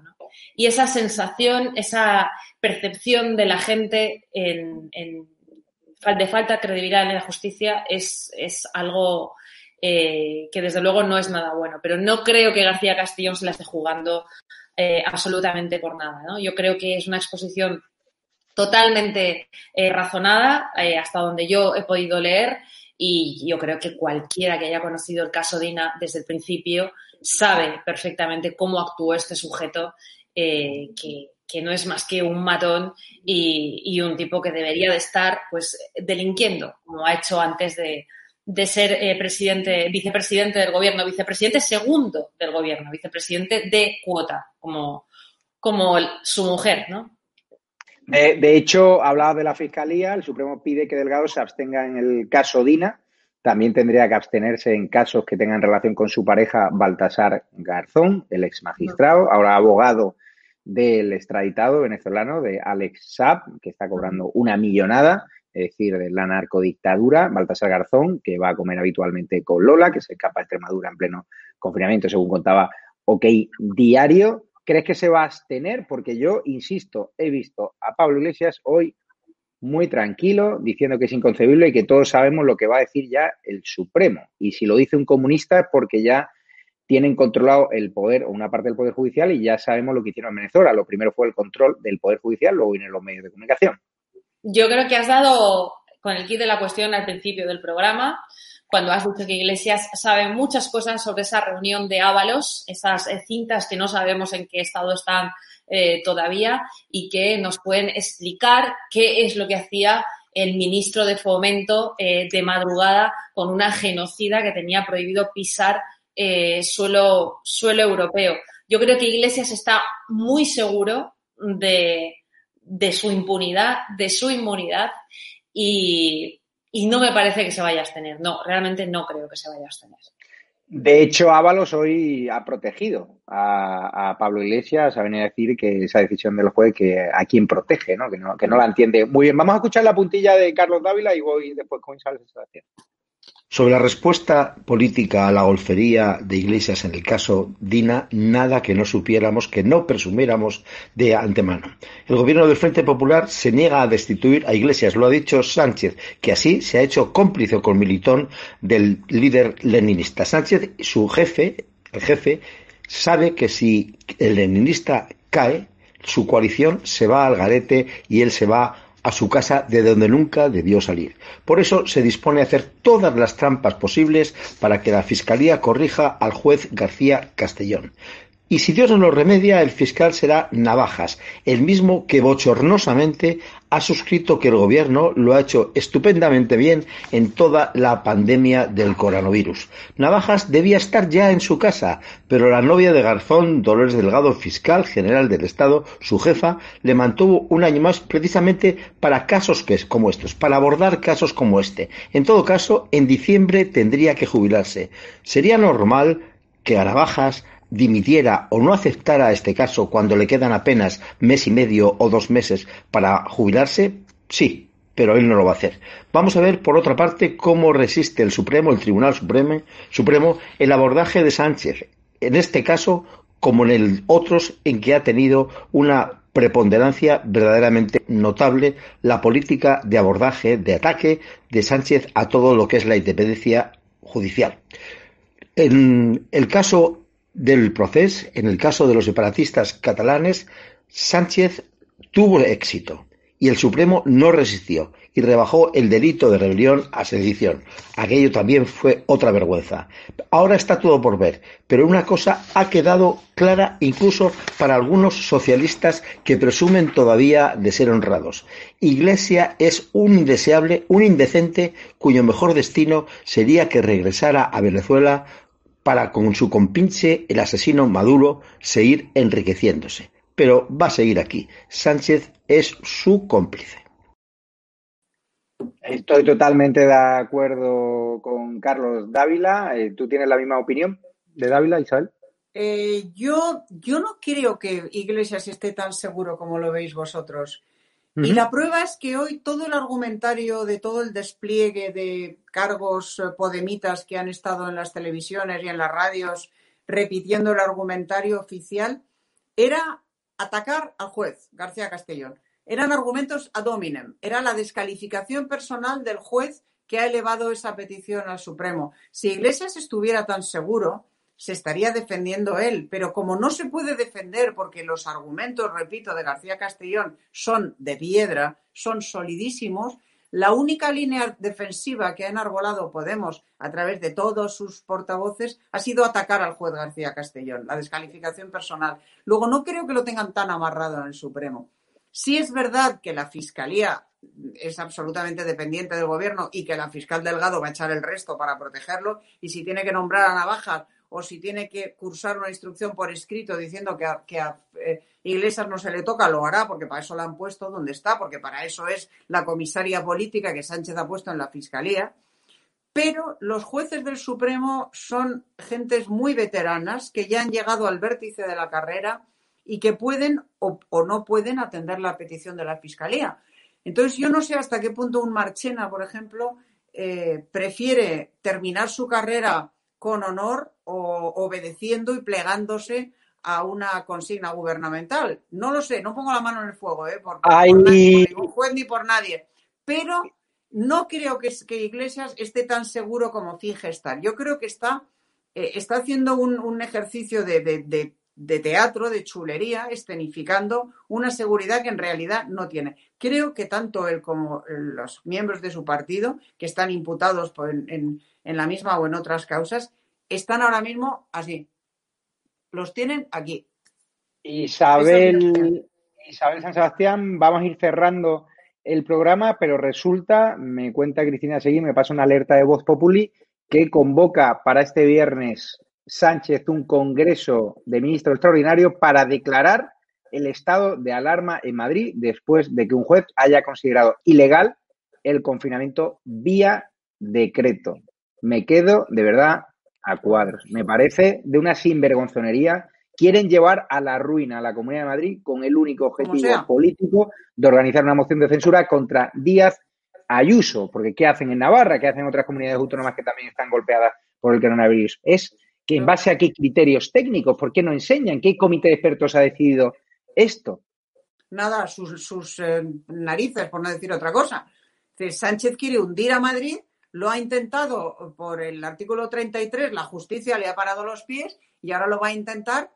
Y esa sensación, esa percepción de la gente en, de falta de credibilidad en la justicia es, algo eh, que desde luego no es nada bueno. Pero no creo que García Castellón se la esté jugando eh, absolutamente por nada. Yo creo que es una exposición totalmente eh, razonada hasta donde yo he podido leer y yo creo que cualquiera que haya conocido el caso Dina desde el principio sabe perfectamente cómo actuó este sujeto eh, que, no es más que un matón y, un tipo que debería de estar pues delinquiendo como ha hecho antes de, ser presidente, vicepresidente del gobierno, vicepresidente segundo del gobierno, vicepresidente de cuota, como, como su mujer, ¿no? De, hecho, hablaba de la Fiscalía, el Supremo pide que Delgado se abstenga en el caso Dina, también tendría que abstenerse en casos que tengan relación con su pareja Baltasar Garzón, el ex magistrado, ahora abogado del extraditado venezolano de Alex Saab, que está cobrando una millonada, es decir, de la narcodictadura, Baltasar Garzón, que va a comer habitualmente con Lola, que se escapa a Extremadura en pleno confinamiento, según contaba OK Diario. ¿Crees que se va a abstener? Porque yo, insisto, he visto a Pablo Iglesias hoy muy tranquilo, diciendo que es inconcebible y que todos sabemos lo que va a decir ya el Supremo. Y si lo dice un comunista es porque ya tienen controlado el poder o una parte del poder judicial y ya sabemos lo que hicieron en Venezuela. Lo primero fue el control del poder judicial, luego vienen los medios de comunicación. Yo creo que has dado con el kit de la cuestión al principio del programa cuando has dicho que Iglesias sabe muchas cosas sobre esa reunión de Ábalos, esas cintas que no sabemos en qué estado están eh, todavía y que nos pueden explicar qué es lo que hacía el ministro de Fomento eh, de madrugada con una genocida que tenía prohibido pisar suelo, suelo europeo. Yo creo que Iglesias está muy seguro de, de su impunidad, de su inmunidad y y no me parece que se vaya a abstener. No, realmente no creo que se vaya a abstener. De hecho, Ábalos hoy ha protegido a, Pablo Iglesias, a venir a decir que esa decisión del juez que a quien protege, ¿no? Que, ¿no? que no la entiende. Muy bien, vamos a escuchar la puntilla de Carlos Dávila y voy después con Isabel Sebastián. Sobre la respuesta política a la golfería de Iglesias en el caso Dina, nada que no supiéramos, que no presumiéramos de antemano. El gobierno del Frente Popular se niega a destituir a Iglesias, lo ha dicho Sánchez, que así se ha hecho cómplice con Militón del líder leninista. Sánchez, su jefe, el jefe, sabe que si el leninista cae, su coalición se va al garete y él se va a su casa de donde nunca debió salir. Por eso se dispone a hacer todas las trampas posibles para que la Fiscalía corrija al juez García Castellón. Y si Dios no lo remedia, el fiscal será Navajas, el mismo que bochornosamente ha suscrito que el gobierno lo ha hecho estupendamente bien en toda la pandemia del coronavirus. Navajas debía estar ya en su casa, pero la novia de Garzón, Dolores Delgado, fiscal general del Estado, su jefa, le mantuvo un año más precisamente para casos como estos, para abordar casos como este. En todo caso, en diciembre tendría que jubilarse. Sería normal que a Navajas dimitiera o no aceptara este caso cuando le quedan apenas mes y medio o dos meses para jubilarse, sí, pero él no lo va a hacer. Vamos a ver, por otra parte, cómo resiste el Supremo, el Tribunal Supremo, Supremo el abordaje de Sánchez, en este caso como en el otros en que ha tenido una preponderancia verdaderamente notable la política de abordaje, de ataque de Sánchez a todo lo que es la independencia judicial. En el caso del proceso, en el caso de los separatistas catalanes, Sánchez tuvo éxito y el Supremo no resistió y rebajó el delito de rebelión a sedición. Aquello también fue otra vergüenza. Ahora está todo por ver, pero una cosa ha quedado clara incluso para algunos socialistas que presumen todavía de ser honrados. Iglesia es un indeseable, un indecente cuyo mejor destino sería que regresara a Venezuela para con su compinche el asesino Maduro seguir enriqueciéndose. Pero va a seguir aquí. Sánchez es su cómplice. Estoy totalmente de acuerdo con Carlos Dávila. Eh, ¿Tú tienes la misma opinión de Dávila, Isabel? Eh, yo, yo no creo que Iglesias esté tan seguro como lo veis vosotros. Y la prueba es que hoy todo el argumentario de todo el despliegue de cargos eh, podemitas que han estado en las televisiones y en las radios repitiendo el argumentario oficial era atacar al juez García Castellón. Eran argumentos ad hominem, era la descalificación personal del juez que ha elevado esa petición al Supremo. Si Iglesias estuviera tan seguro, se estaría defendiendo él. Pero como no se puede defender porque los argumentos, repito, de García Castellón son de piedra, son solidísimos, la única línea defensiva que ha enarbolado Podemos a través de todos sus portavoces ha sido atacar al juez García Castellón, la descalificación personal. Luego, no creo que lo tengan tan amarrado en el Supremo. Si es verdad que la Fiscalía es absolutamente dependiente del gobierno y que la fiscal Delgado va a echar el resto para protegerlo y si tiene que nombrar a Navajas o si tiene que cursar una instrucción por escrito diciendo que a, eh, Iglesias no se le toca, lo hará, porque para eso la han puesto donde está, porque para eso es la comisaria política que Sánchez ha puesto en la Fiscalía. Pero los jueces del Supremo son gentes muy veteranas que ya han llegado al vértice de la carrera y que pueden o, no pueden atender la petición de la Fiscalía. Entonces, yo no sé hasta qué punto un Marchena, por ejemplo, eh, prefiere terminar su carrera con honor o obedeciendo y plegándose a una consigna gubernamental. No lo sé, no pongo la mano en el fuego, ¿eh? por, ningún juez ni por nadie. Pero no creo que, que, Iglesias esté tan seguro como finge estar. Yo creo que está, eh, está haciendo un, ejercicio de, de, teatro, de chulería, escenificando una seguridad que en realidad no tiene. Creo que tanto él como los miembros de su partido, que están imputados en, en la misma o en otras causas, están ahora mismo así. Los tienen aquí. Isabel, Isabel San Sebastián, vamos a ir cerrando el programa, pero resulta, me cuenta Cristina Seguí, me pasa una alerta de Voz Populi, que convoca para este viernes Sánchez un congreso de ministros extraordinarios para declarar el estado de alarma en Madrid después de que un juez haya considerado ilegal el confinamiento vía decreto. Me quedo de verdad a cuadros. Me parece de una sinvergonzonería. Quieren llevar a la ruina a la Comunidad de Madrid con el único objetivo político de organizar una moción de censura contra Díaz Ayuso. Porque ¿qué hacen en Navarra? ¿Qué hacen otras comunidades autónomas que también están golpeadas por el coronavirus? Es que en base a qué criterios técnicos, ¿por qué no enseñan? ¿Qué comité de expertos ha decidido esto? Nada, sus, eh, narices, por no decir otra cosa. Sánchez quiere hundir a Madrid lo ha intentado por el artículo 33, la justicia le ha parado los pies y ahora lo va a intentar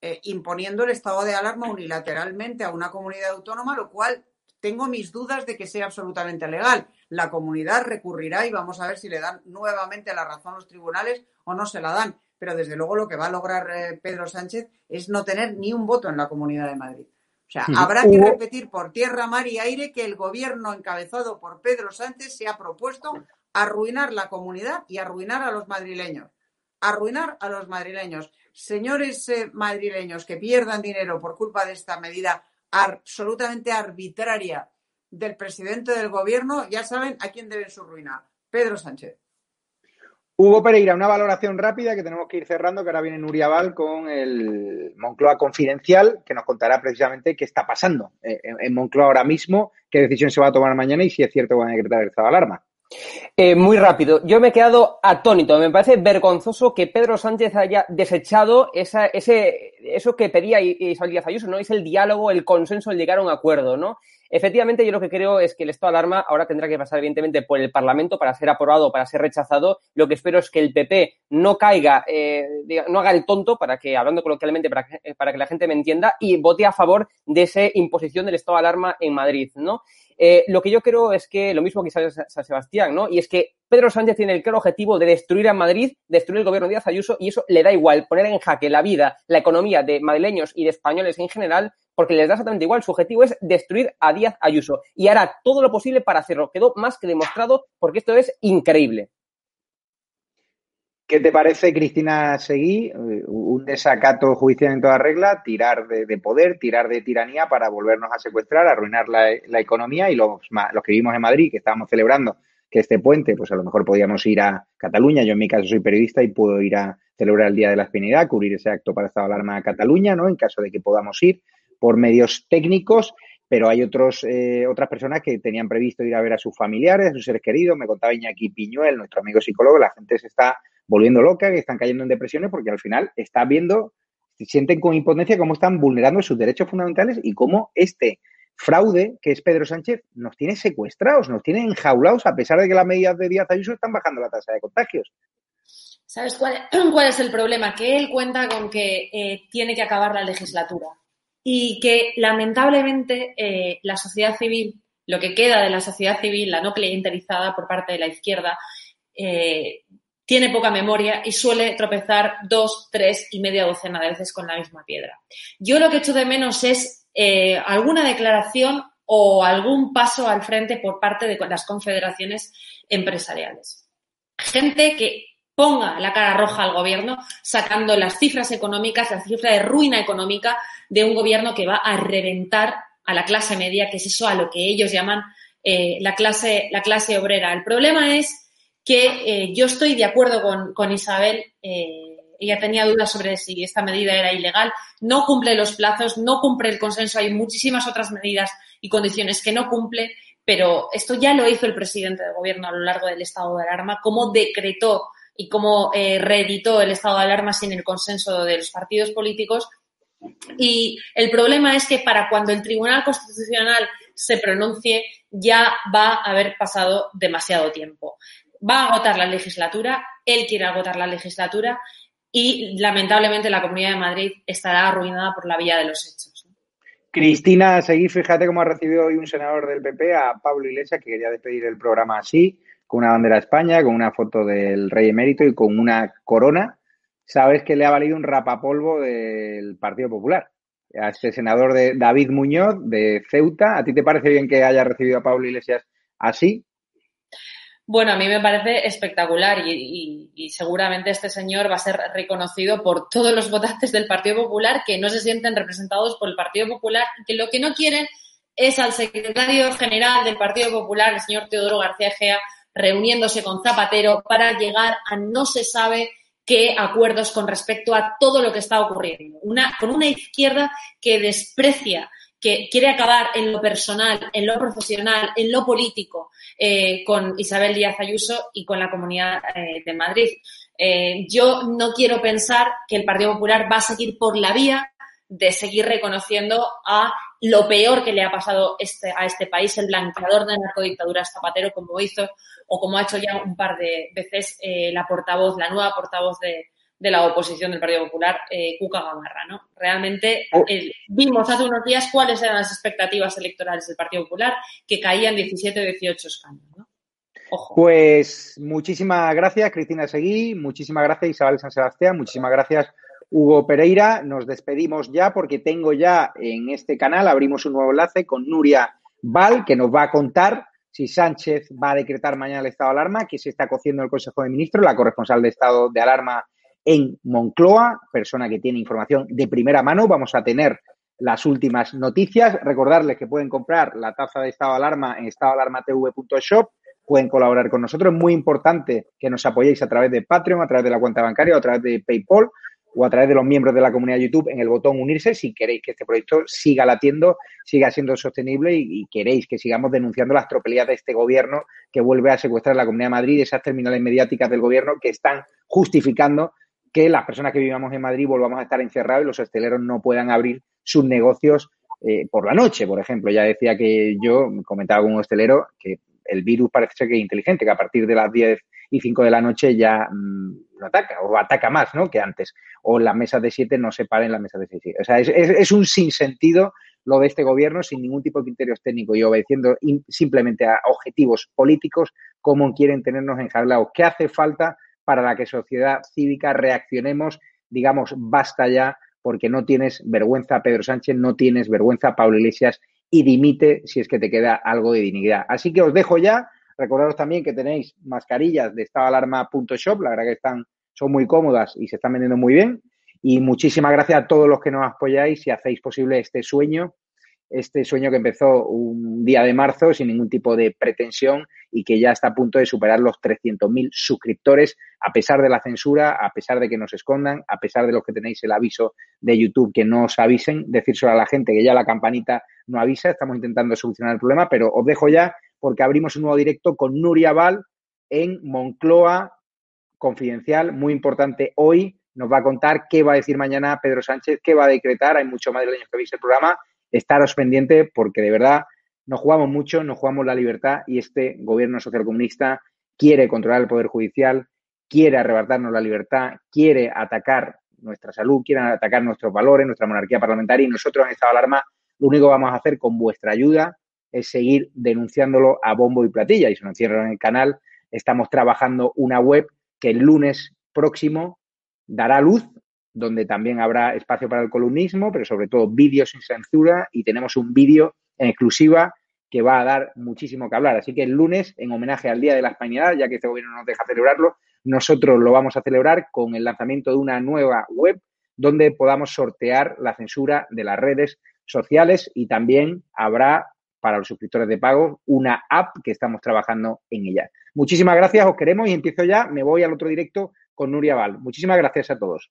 eh, imponiendo el estado de alarma unilateralmente a una comunidad autónoma, lo cual tengo mis dudas de que sea absolutamente legal. La comunidad recurrirá y vamos a ver si le dan nuevamente la razón los tribunales o no se la dan. Pero desde luego lo que va a lograr eh, Pedro Sánchez es no tener ni un voto en la Comunidad de Madrid. O sea, habrá que repetir por tierra, mar y aire que el gobierno encabezado por Pedro Sánchez se ha propuesto arruinar la comunidad y arruinar a los madrileños. Arruinar a los madrileños. Señores eh, madrileños que pierdan dinero por culpa de esta medida absolutamente arbitraria del presidente del gobierno, ya saben a quién deben su ruina. Pedro Sánchez. Hugo Pereira, una valoración rápida que tenemos que ir cerrando, que ahora viene Nuria Val con el Moncloa Confidencial, que nos contará precisamente qué está pasando eh, en Moncloa ahora mismo, qué decisión se va a tomar mañana y si es cierto que van a decretar el estado de alarma. Eh, muy rápido, yo me he quedado atónito. Me parece vergonzoso que Pedro Sánchez haya desechado esa, ese, eso que pedía Isabel Díaz Ayuso, ¿no? Es el diálogo, el consenso, el llegar a un acuerdo, ¿no? Efectivamente, yo lo que creo es que el estado de alarma ahora tendrá que pasar, evidentemente, por el Parlamento para ser aprobado, para ser rechazado. Lo que espero es que el PP no caiga, eh, no haga el tonto, para que, hablando coloquialmente, para que, para que la gente me entienda, y vote a favor de esa imposición del estado de alarma en Madrid, ¿no? Eh, lo que yo creo es que lo mismo que San Sebastián, ¿no? Y es que Pedro Sánchez tiene el claro objetivo de destruir a Madrid, destruir el gobierno de Díaz Ayuso, y eso le da igual, poner en jaque la vida, la economía de madrileños y de españoles en general, porque les da exactamente igual. Su objetivo es destruir a Díaz Ayuso y hará todo lo posible para hacerlo. Quedó más que demostrado porque esto es increíble. ¿Qué te parece, Cristina Seguí, un desacato judicial en toda regla, tirar de, poder, tirar de tiranía para volvernos a secuestrar, arruinar la, economía y los, que vivimos en Madrid, que estábamos celebrando que este puente, pues a lo mejor podíamos ir a Cataluña, yo en mi caso soy periodista y puedo ir a celebrar el Día de la Espinidad, cubrir ese acto para estado de alarma a Cataluña, ¿no? En caso de que podamos ir por medios técnicos, pero hay otros, eh, otras personas que tenían previsto ir a ver a sus familiares, a sus seres queridos, me contaba Iñaki Piñuel, nuestro amigo psicólogo, la gente se está volviendo loca, que están cayendo en depresiones porque al final está viendo, sienten con impotencia cómo están vulnerando sus derechos fundamentales y cómo este fraude, que es Pedro Sánchez, nos tiene secuestrados, nos tiene enjaulados a pesar de que las medidas de Díaz Ayuso están bajando la tasa de contagios. ¿Sabes cuál, cuál es el problema? Que él cuenta con que eh, tiene que acabar la legislatura y que lamentablemente eh, la sociedad civil, lo que queda de la sociedad civil, la no clientelizada por parte de la izquierda, eh, tiene poca memoria y suele tropezar dos, tres y media docena de veces con la misma piedra. Yo lo que echo de menos es eh, alguna declaración o algún paso al frente por parte de las confederaciones empresariales. Gente que ponga la cara roja al gobierno sacando las cifras económicas, la cifra de ruina económica de un gobierno que va a reventar a la clase media, que es eso a lo que ellos llaman eh, la, clase, la clase obrera. El problema es que eh, yo estoy de acuerdo con, Isabel. Eh, ella tenía dudas sobre si esta medida era ilegal. No cumple los plazos, no cumple el consenso. Hay muchísimas otras medidas y condiciones que no cumple, pero esto ya lo hizo el presidente del gobierno a lo largo del estado de alarma, cómo decretó y cómo eh, reeditó el estado de alarma sin el consenso de los partidos políticos. Y el problema es que para cuando el Tribunal Constitucional se pronuncie ya va a haber pasado demasiado tiempo va a agotar la legislatura, él quiere agotar la legislatura y lamentablemente la Comunidad de Madrid estará arruinada por la vía de los hechos. Cristina, seguí, fíjate cómo ha recibido hoy un senador del PP a Pablo Iglesias que quería despedir el programa así, con una bandera de España, con una foto del rey emérito y con una corona. Sabes que le ha valido un rapapolvo del Partido Popular. A este senador de David Muñoz de Ceuta, ¿a ti te parece bien que haya recibido a Pablo Iglesias así? Bueno, a mí me parece espectacular y, seguramente este señor va a ser reconocido por todos los votantes del Partido Popular que no se sienten representados por el Partido Popular y que lo que no quieren es al secretario general del Partido Popular, el señor Teodoro García Gea, reuniéndose con Zapatero para llegar a no se sabe que acuerdos con respecto a todo lo que está ocurriendo. Una, con una izquierda que desprecia que quiere acabar en lo personal, en lo profesional, en lo político eh, con Isabel Díaz Ayuso y con la Comunidad eh, de Madrid. Eh, yo no quiero pensar que el Partido Popular va a seguir por la vía de seguir reconociendo a lo peor que le ha pasado este, a este país, el blanqueador de narcodictaduras Zapatero, como hizo o como ha hecho ya un par de veces la portavoz, la nueva portavoz de, de la oposición del Partido Popular, eh, Cuca Gamarra, ¿no? Realmente oh. vimos hace unos días cuáles eran las expectativas electorales del Partido Popular, que caían 17 o 18 escaños, ¿no? Ojo. Pues muchísimas gracias, Cristina Seguí, muchísimas gracias, Isabel San Sebastián, muchísimas gracias, Hugo Pereira. Nos despedimos ya porque tengo ya en este canal, abrimos un nuevo enlace con Nuria Val, que nos va a contar si Sánchez va a decretar mañana el estado de alarma, que se está cociendo el Consejo de Ministros, la corresponsal de estado de alarma en Moncloa, persona que tiene información de primera mano. Vamos a tener las últimas noticias. Recordarles que pueden comprar la taza de estado de alarma en estadoalarmatv.shop. Pueden colaborar con nosotros. Es muy importante que nos apoyéis a través de Patreon, a través de la cuenta bancaria a través de PayPal o a través de los miembros de la comunidad YouTube en el botón unirse si queréis que este proyecto siga latiendo, siga siendo sostenible y, queréis que sigamos denunciando las tropelías de este gobierno que vuelve a secuestrar la Comunidad de Madrid, esas terminales mediáticas del gobierno que están justificando que las personas que vivamos en Madrid volvamos a estar encerrados y los hosteleros no puedan abrir sus negocios eh, por la noche, por ejemplo. Ya decía que yo comentaba con un hostelero que el virus parece ser que es inteligente, que a partir de las 10 y 5 de la noche ya mm, no ataca, o ataca más ¿no? que antes. O las mesas de 7 no se paren las mesas de 6. O sea, es, es, un sinsentido lo de este gobierno sin ningún tipo de criterios técnicos y obedeciendo simplemente a objetivos políticos, cómo quieren tenernos enjablados. ¿Qué hace falta para la que sociedad cívica reaccionemos, digamos, basta ya, porque no tienes vergüenza, Pedro Sánchez, no tienes vergüenza, Pablo Iglesias, y dimite si es que te queda algo de dignidad. Así que os dejo ya. Recordaros también que tenéis mascarillas de estadoalarma.shop, la verdad que están, son muy cómodas y se están vendiendo muy bien. Y muchísimas gracias a todos los que nos apoyáis y hacéis posible este sueño este sueño que empezó un día de marzo sin ningún tipo de pretensión y que ya está a punto de superar los 300.000 suscriptores, a pesar de la censura, a pesar de que nos escondan, a pesar de los que tenéis el aviso de YouTube que no os avisen, decírselo a la gente que ya la campanita no avisa, estamos intentando solucionar el problema, pero os dejo ya porque abrimos un nuevo directo con Nuria Val en Moncloa, confidencial, muy importante hoy, nos va a contar qué va a decir mañana Pedro Sánchez, qué va a decretar, hay mucho más de años que veis el programa estaros pendiente porque de verdad nos jugamos mucho, nos jugamos la libertad y este gobierno socialcomunista quiere controlar el Poder Judicial, quiere arrebatarnos la libertad, quiere atacar nuestra salud, quiere atacar nuestros valores, nuestra monarquía parlamentaria y nosotros en estado de alarma lo único que vamos a hacer con vuestra ayuda es seguir denunciándolo a bombo y platilla y si no cierran el canal. Estamos trabajando una web que el lunes próximo dará luz donde también habrá espacio para el columnismo, pero sobre todo vídeos sin censura y tenemos un vídeo en exclusiva que va a dar muchísimo que hablar. Así que el lunes, en homenaje al Día de la Hispanidad, ya que este gobierno nos deja celebrarlo, nosotros lo vamos a celebrar con el lanzamiento de una nueva web donde podamos sortear la censura de las redes sociales y también habrá para los suscriptores de pago una app que estamos trabajando en ella. Muchísimas gracias, os queremos y empiezo ya, me voy al otro directo con Nuria Val. Muchísimas gracias a todos.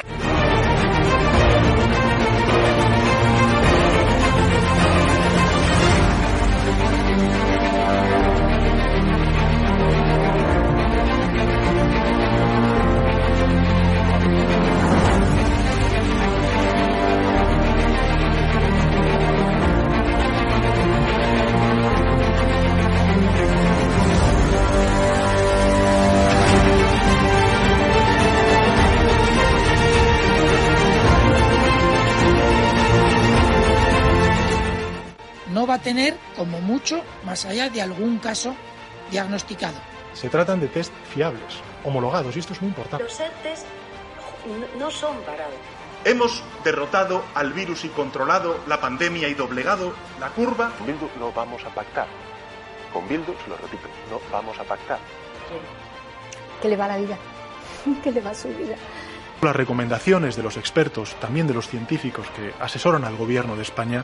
Más allá de algún caso diagnosticado. Se tratan de test fiables, homologados, y esto es muy importante. Los test no son parados. Hemos derrotado al virus y controlado la pandemia y doblegado la curva. Con Bildu no vamos a pactar. Con Bildu, se lo repito, no vamos a pactar. ¿Qué le va la vida? ¿Qué le va su vida? Las recomendaciones de los expertos, también de los científicos que asesoran al gobierno de España.